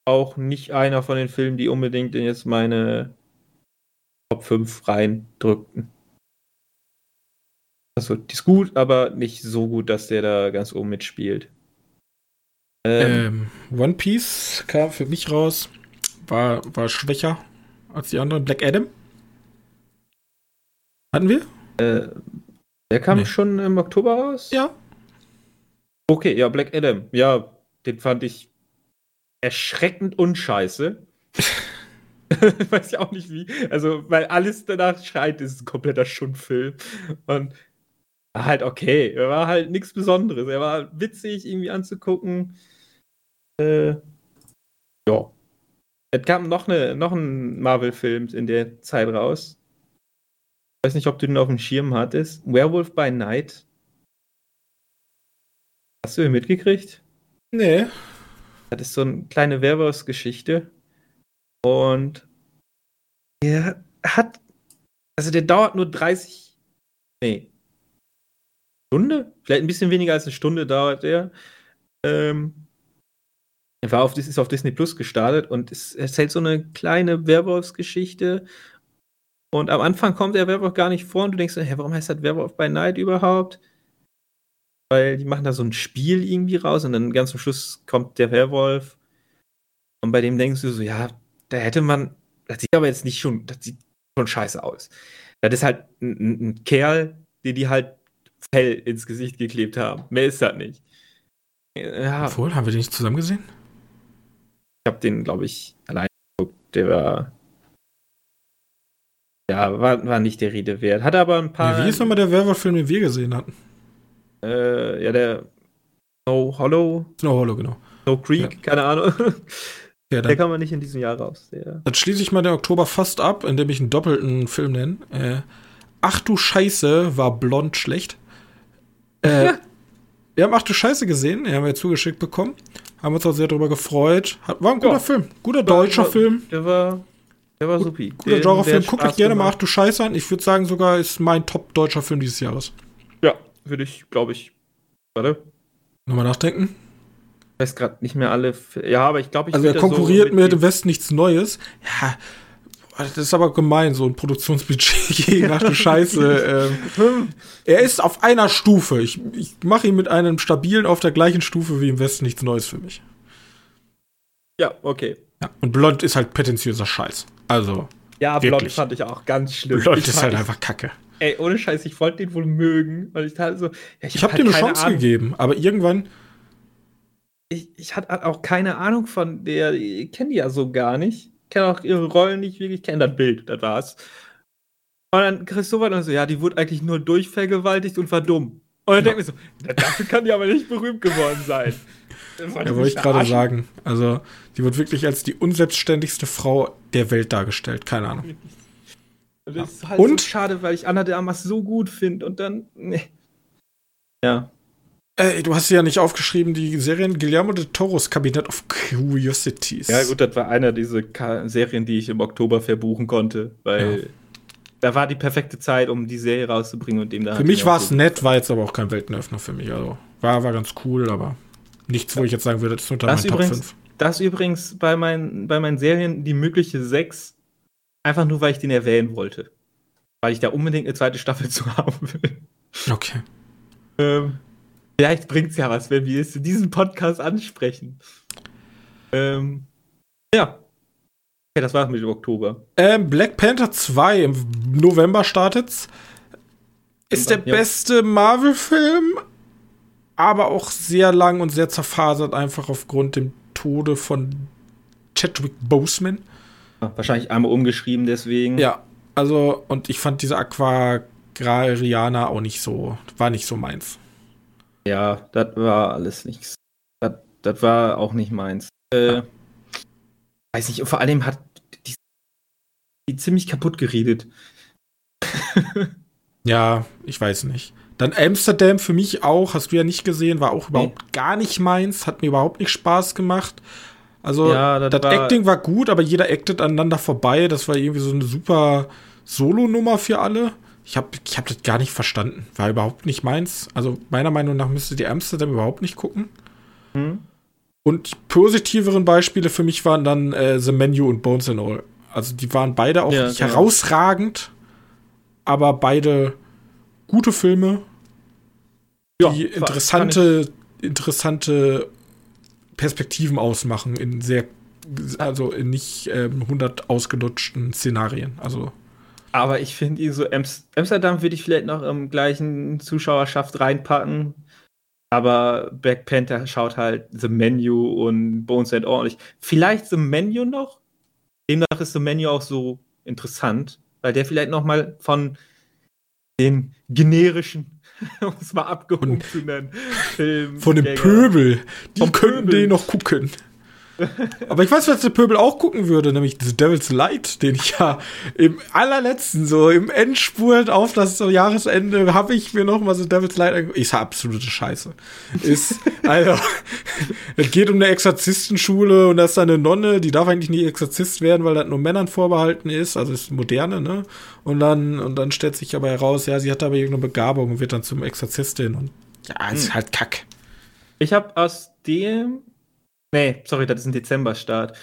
auch nicht einer von den Filmen, die unbedingt in jetzt meine Top 5 reindrückten. Also, die ist gut, aber nicht so gut, dass der da ganz oben mitspielt. Ähm, ähm, One Piece kam für mich raus, war, war schwächer als die anderen. Black Adam? Hatten wir? Äh, der kam nee. schon im Oktober raus? Ja. Okay, ja, Black Adam. Ja, den fand ich erschreckend unscheiße. Weiß ich auch nicht wie. Also, weil alles danach schreit, ist ein kompletter Schundfilm. Und war halt okay. Er war halt nichts Besonderes. Er war witzig irgendwie anzugucken. Äh, ja. Es kam noch, eine, noch ein Marvel-Film in der Zeit raus. Ich weiß nicht, ob du den auf dem Schirm hattest. Werewolf by Night. Hast du ihn mitgekriegt? Nee. Das ist so eine kleine Werwolfsgeschichte. Und der hat, also der dauert nur 30, nee, Stunde? Vielleicht ein bisschen weniger als eine Stunde dauert der. Ähm, er war auf, ist auf Disney Plus gestartet und es erzählt so eine kleine Werwolfsgeschichte. Und am Anfang kommt der Werwolf gar nicht vor und du denkst, hä, warum heißt das Werwolf by Night überhaupt? weil die machen da so ein Spiel irgendwie raus und dann ganz zum Schluss kommt der Werwolf und bei dem denkst du so, ja, da hätte man, das sieht aber jetzt nicht schon, das sieht schon scheiße aus. Das ist halt ein, ein Kerl, den die halt Fell ins Gesicht geklebt haben. Mehr ist das nicht. Ja, Obwohl, haben wir den nicht zusammen gesehen? ich habe den, glaube ich, allein geguckt. Der war. Ja, war, war nicht der Rede wert. Hatte aber ein paar. Wie hieß nochmal der Werwolf-Film, den wir gesehen hatten? Äh, ja, der No Hollow, Snow Hollow, genau. No Creek, keine Ahnung. Ja, Der dann, kam mal nicht in diesem Jahr raus. Der, dann schließe ich mal den Oktober fast ab, indem ich einen doppelten Film nenne. Äh, Ach du Scheiße, war blond schlecht. Äh, wir haben Ach du Scheiße gesehen, den haben wir zugeschickt bekommen. Haben uns auch sehr darüber gefreut. Hat, war ein guter Ja. Film. Guter deutscher war, Film. Der war, der war supi. Guter Den- Genrefilm. der Guckt euch gerne mal Ach du Scheiße an. Ich würde sagen, sogar ist mein top-deutscher Film dieses Jahres. Ja, würde ich, glaube ich. Warte. Nochmal nachdenken. Ich weiß gerade nicht mehr alle. Ja, aber ich glaube, ich Also er konkurriert so mit dem Westen nichts Neues. Ja, das ist aber gemein, so ein Produktionsbudget gegen ach du Scheiße. ähm, er ist auf einer Stufe. Ich, ich mache ihn mit einem stabilen auf der gleichen Stufe wie im Westen nichts Neues für mich. Ja, okay. Ja. Und Blond ist halt prätentiöser Scheiß. Also, Ja, Blond Wirklich. fand ich auch ganz schlimm. Blond Ich ist halt ich- einfach kacke. Ey, ohne Scheiß, ich wollte den wohl mögen, weil ich dachte so, ja, Ich hab habe halt dir eine Chance Ahnung. gegeben, aber irgendwann, Ich, ich hatte auch keine Ahnung von der, ich kenne die ja so gar nicht. Kenne auch ihre Rollen nicht wirklich, kenne das Bild, das war's. Und dann Christopher dann so, ja, die wurde eigentlich nur durchvergewaltigt und war dumm. Und dann denke ich mir so, dafür kann die aber nicht berühmt geworden sein. Ja, wollte ich gerade sagen. Also, die wird wirklich als die unselbstständigste Frau der Welt dargestellt. Keine Ahnung. Und Das ist halt Und? so schade, weil ich Anna de Armas so gut finde und dann, nee. Ja. Ey, du hast ja nicht aufgeschrieben, die Serien Guillermo de Toros Cabinet of Curiosities. Ja, gut, das war einer dieser Ka Serien, die ich im Oktober verbuchen konnte, weil Ja. da war die perfekte Zeit, um die Serie rauszubringen und dem da. Für mich war es nett, war jetzt aber auch kein Weltenöffner für mich. Also war, war ganz cool, aber nichts, wo ich jetzt sagen würde, das ist unter Das meinen Top übrigens, 5. das übrigens bei meinen, bei meinen Serien die mögliche 6, einfach nur, weil ich den erwähnen wollte. Weil ich da unbedingt eine zweite Staffel zu haben will. Okay. Ähm, vielleicht bringt es ja was, wenn wir es in diesem Podcast ansprechen. Ähm, ja. Okay, das war's mit dem Oktober. Ähm, Black Panther 2 im November startet's. Ist der beste Marvel-Film, aber auch sehr lang und sehr zerfasert, einfach aufgrund dem Tode von Chadwick Boseman. Ah, Wahrscheinlich einmal umgeschrieben, deswegen. Ja, also, und ich fand diese Aquarianer auch nicht so, war nicht so meins. Ja, das war alles nichts. Das, war auch nicht meins. Äh, Weiß nicht, und vor allem hat die, die ziemlich kaputt geredet. Ja, ich weiß nicht. Dann Amsterdam für mich auch, hast du ja nicht gesehen, war auch überhaupt gar nicht meins, hat mir überhaupt nicht Spaß gemacht. Also, Ja, das war- Acting war gut, aber jeder actet aneinander vorbei. Das war irgendwie so eine super Solo-Nummer für alle. Ich habe ich hab das gar nicht verstanden. War überhaupt nicht meins. Also, meiner Meinung nach müsste die Amsterdam überhaupt nicht gucken. Hm? Und die positiveren Beispiele für mich waren dann äh, The Menu und Bones and All. Also die waren beide auch Ja, nicht genau. herausragend, aber beide gute Filme, die kann interessante, interessante Perspektiven ausmachen in sehr, also in nicht ähm, 100 ausgelutschten Szenarien. Also Aber ich finde so, Ams- Amsterdam würde ich vielleicht noch im gleichen Zuschauerschaft reinpacken. Aber Black Panther schaut halt The Menu und Bones and nicht. Vielleicht The Menu noch. Demnach ist The Menu auch so interessant, weil der vielleicht noch mal von den generischen, um es mal abgehoben Und zu nennen, Film von dem. Pöbel, die Vom könnten Pöbel. den noch gucken. Aber ich weiß, was der Pöbel auch gucken würde, nämlich The Devil's Light, den ich ja im allerletzten, so im Endspurt auf das so Jahresende, habe ich mir noch mal The Devil's Light angeguckt. Ist absolute Scheiße. Ist, also, es geht um eine Exorzistenschule und da ist da eine Nonne, die darf eigentlich nicht Exorzist werden, weil das nur Männern vorbehalten ist, also ist moderne, ne? Und dann, und dann stellt sich aber heraus, ja, sie hat aber irgendeine Begabung und wird dann zum Exorzistin und ja, ist Hm. halt Kack. Ich habe aus dem. Nee, sorry, das ist ein Dezember-Start.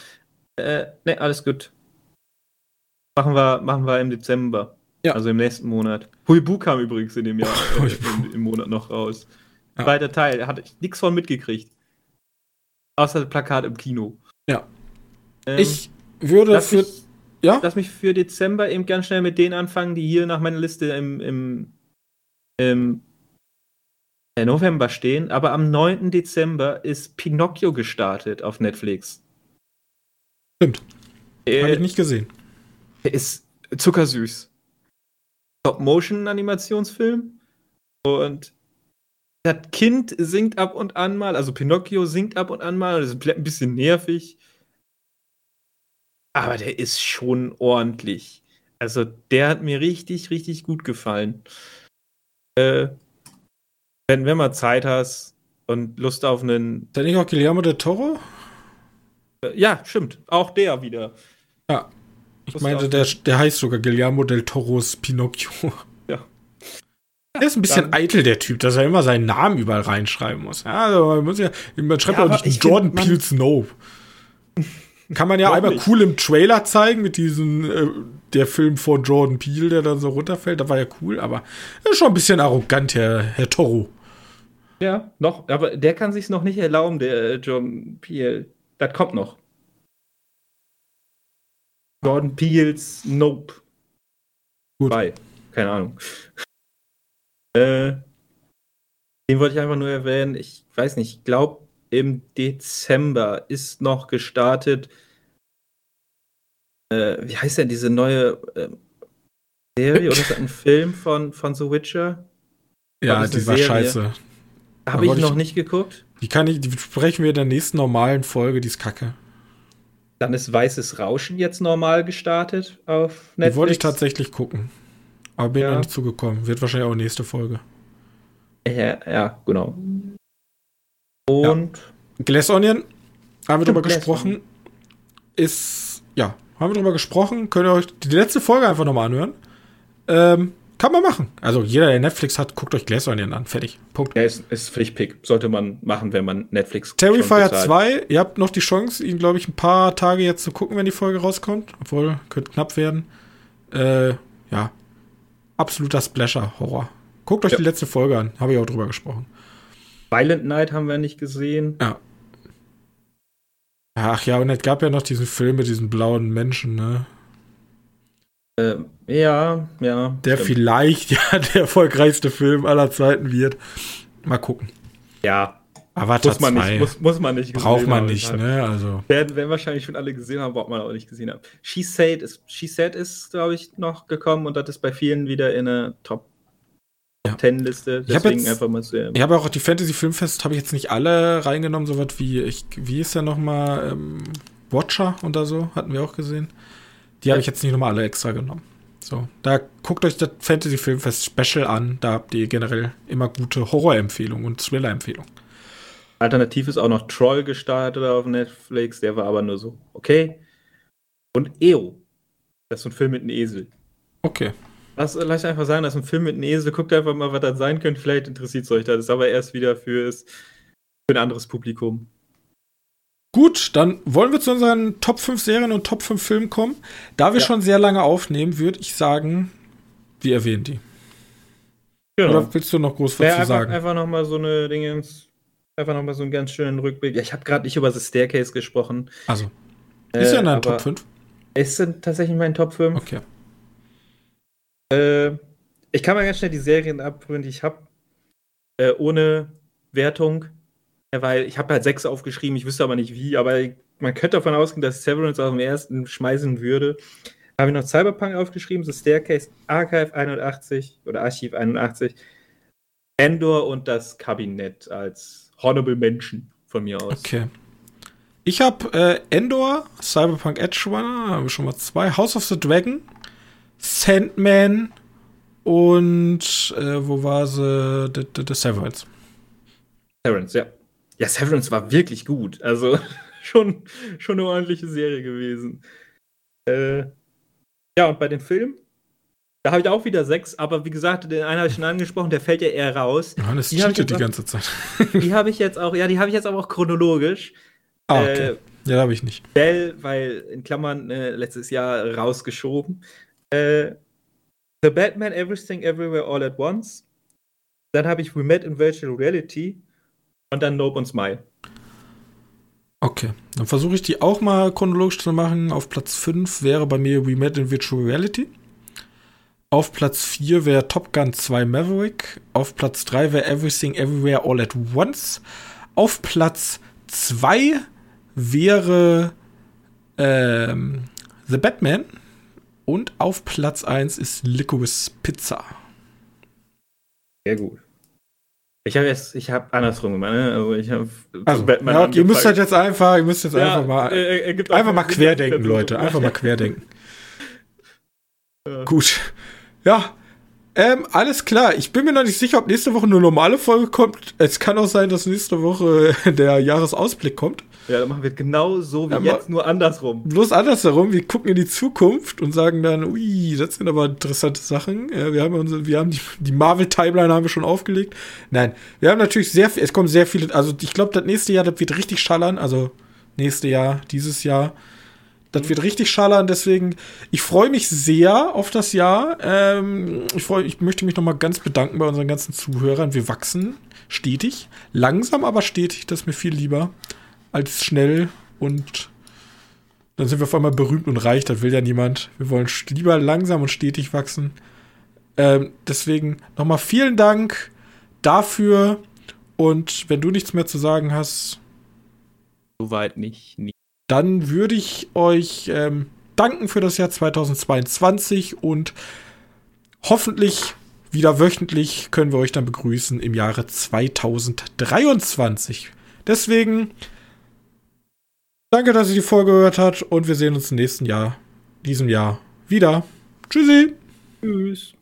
Äh, nee, alles gut. Machen wir, machen wir im Dezember. Ja. Also im nächsten Monat. Huibu kam übrigens in dem Jahr, äh, im, im Monat noch raus. Ja. Zweiter Teil, da hatte ich nichts von mitgekriegt. Außer das Plakat im Kino. Ja. Ähm, Ich würde lass, für. mich, Ja? lass mich für Dezember eben ganz schnell mit denen anfangen, die hier nach meiner Liste im, im, im November stehen, aber am 9. Dezember ist Pinocchio gestartet auf Netflix. Stimmt. Äh, Habe ich nicht gesehen. Der ist zuckersüß. Stop-Motion-Animationsfilm. Und das Kind singt ab und an mal, also Pinocchio singt ab und an mal, das ist ein bisschen nervig. Aber der ist schon ordentlich. Also der hat mir richtig, richtig gut gefallen. Äh, wenn, wenn mal Zeit hast und Lust auf einen. Der nicht auch Guillermo del Toro? Äh, ja, stimmt. Auch der wieder. Ja. Ich Lust meinte, der, der heißt sogar Guillermo del Toros Pinocchio. Ja. Der ist ein bisschen Dann- eitel, der Typ, dass er immer seinen Namen überall reinschreiben muss. Ja, also man muss ja, man schreibt Ja, auch nicht ich Jordan find, Peele Snow. Kann man ja einmal nicht? cool im Trailer zeigen mit diesem, äh, der Film von Jordan Peele, der dann so runterfällt. Da war ja cool, aber er ist schon ein bisschen arrogant, Herr, Herr Toro. Ja, noch, aber der kann sich's noch nicht erlauben, der äh, John Peel. Das kommt noch. Jordan Peels Nope. Gut. Bei. Keine Ahnung. äh, den wollte ich einfach nur erwähnen. Ich weiß nicht, ich glaube, im Dezember ist noch gestartet. Äh, wie heißt denn diese neue äh, Serie oder ist das ein Film von, von The Witcher? Ja, die war scheiße. Habe ich noch ich- nicht geguckt. Die kann ich, die besprechen wir in der nächsten normalen Folge, die ist kacke. Dann ist Weißes Rauschen jetzt normal gestartet auf Netflix. Die wollte ich tatsächlich gucken. Aber bin Ja. noch nicht zugekommen. Wird wahrscheinlich auch nächste Folge. Ja, ja genau. Und Glass Onion, haben wir drüber Glass gesprochen. Ist, ja, haben wir drüber gesprochen. Könnt ihr euch die letzte Folge einfach nochmal anhören. Ähm, kann man machen. Also jeder, der Netflix hat, guckt euch Glass Onion an. Fertig. Punkt. ja, ist, ist Pflichtpick. Sollte man machen, wenn man Netflix Terrifier schon bezahlt. 2, ihr habt noch die Chance, ihn, glaube ich, ein paar Tage jetzt zu gucken, wenn die Folge rauskommt. Obwohl, könnte knapp werden. Äh, ja. Absoluter Splasher-Horror. Guckt euch Ja. die letzte Folge an. Habe ich auch drüber gesprochen. Violent Night haben wir nicht gesehen. Ja. Ach ja, und es gab ja noch diesen Film mit diesen blauen Menschen, ne? Ähm, ja, ja. Der stimmt. vielleicht ja der erfolgreichste Film aller Zeiten wird. Mal gucken. Ja, Avatar muss man 2 nicht. Muss, muss man nicht braucht man haben. nicht, Halt. ne? Also, Werden, werden wahrscheinlich schon alle gesehen haben, braucht man auch nicht gesehen haben. She Said ist, She Said ist glaube ich, noch gekommen und das ist bei vielen wieder in eine Top, Ja. Top 10 Liste. Ich hab Deswegen jetzt- einfach mal zu ich habe auch die Fantasy Filmfest, habe ich jetzt nicht alle reingenommen, so was wie, ich, wie ist der nochmal, ähm, Watcher oder so, hatten wir auch gesehen. Die habe Ja. ich jetzt nicht nochmal alle extra genommen. So, da guckt euch das Fantasy Filmfest Special an, da habt ihr generell immer gute Horrorempfehlungen und Thriller-Empfehlungen. Alternativ ist auch noch Troll gestartet auf Netflix, der war aber nur so, okay. Und EO. Das ist so ein Film mit einem Esel. Okay. Lass, lass einfach sagen, das ist ein Film mit einem Esel. Guckt einfach mal, was das sein könnte. Vielleicht interessiert es euch das. Ist aber erst wieder fürs, für ein anderes Publikum. Gut, dann wollen wir zu unseren Top 5 Serien und Top 5 Filmen kommen. Da wir Ja. schon sehr lange aufnehmen, würde ich sagen, wir erwähnen die. Oder willst du noch groß was Wäre zu einfach, sagen? einfach nochmal so eine Dingens, einfach nochmal so einen ganz schönen Rückblick. Ja, ich habe gerade nicht über The Staircase gesprochen. Also, ist ja in Äh, deinen Top aber 5? Es sind tatsächlich mein Top 5. Okay. Äh, ich kann mal ganz schnell die Serien abprüfen, die ich habe. Äh, ohne Wertung. Ja, weil ich habe halt sechs aufgeschrieben, ich wüsste aber nicht wie, aber man könnte davon ausgehen, dass Severance auf dem ersten schmeißen würde. Habe ich noch Cyberpunk aufgeschrieben, The Staircase, Archive 81 oder Archiv 81, Endor und das Kabinett als Honorable Menschen von mir aus. Okay. Ich habe äh, Endor, Cyberpunk Edge Runner, haben wir schon mal zwei, House of the Dragon, Sandman und äh, wo war sie? The, the, the Severance. Severance, ja. Ja, Severance war wirklich gut. Also schon, schon eine ordentliche Serie gewesen. Äh, ja, und bei dem Film, da habe ich auch wieder sechs, aber wie gesagt, den einen habe ich schon angesprochen, der fällt ja eher raus. Johannes Die cheatet die ganze Zeit. Die habe ich jetzt auch, ja, die habe ich jetzt aber auch chronologisch. ah, okay. Äh, ja, habe ich nicht. Bell, weil in Klammern äh, letztes Jahr rausgeschoben. Äh, The Batman Everything Everywhere All at Once. Dann habe ich We Met in Virtual Reality. Und dann Nope und Smile. Okay, dann versuche ich die auch mal chronologisch zu machen. Auf Platz 5 wäre bei mir We Met in Virtual Reality. Auf Platz 4 wäre Top Gun 2 Maverick. Auf Platz 3 wäre Everything Everywhere All at Once. Auf Platz 2 wäre ähm, The Batman. Und auf Platz 1 ist Licorice Pizza. Sehr gut. Ich habe jetzt, ich habe andersrum gemacht, ne? Also ich habe also, Batman ja, ihr müsst halt jetzt einfach, ihr müsst jetzt ja, einfach mal, äh, einfach mal querdenken, Leute, einfach mal querdenken. Gut. Ja, ähm, alles klar. Ich bin mir noch nicht sicher, ob nächste Woche eine normale Folge kommt. Es kann auch sein, dass nächste Woche der Jahresausblick kommt. Ja, dann machen wir genau so wie ja, jetzt, nur andersrum. Bloß andersherum. Wir gucken in die Zukunft und sagen dann, ui, das sind aber interessante Sachen. Ja, wir haben unsere, wir haben die, die Marvel-Timeline haben wir schon aufgelegt. Nein, wir haben natürlich sehr viel, es kommen sehr viele, also ich glaube, das nächste Jahr, das wird richtig schallern. Also nächste Jahr, dieses Jahr. Das wird richtig schallern, deswegen, ich freue mich sehr auf das Jahr. Ähm, ich, freu, ich möchte mich nochmal ganz bedanken bei unseren ganzen Zuhörern. Wir wachsen stetig, langsam, aber stetig, das ist mir viel lieber als schnell und dann sind wir auf einmal berühmt und reich, das will ja niemand. Wir wollen lieber langsam und stetig wachsen. Ähm, deswegen nochmal vielen Dank dafür und wenn du nichts mehr zu sagen hast. Soweit nicht. nicht. Dann würde ich euch ähm, danken für das Jahr 2022 und hoffentlich wieder wöchentlich können wir euch dann begrüßen im Jahre 2023. Deswegen Danke, dass ihr die Folge gehört habt und wir sehen uns im nächsten Jahr, diesem Jahr wieder. Tschüssi. Tschüss.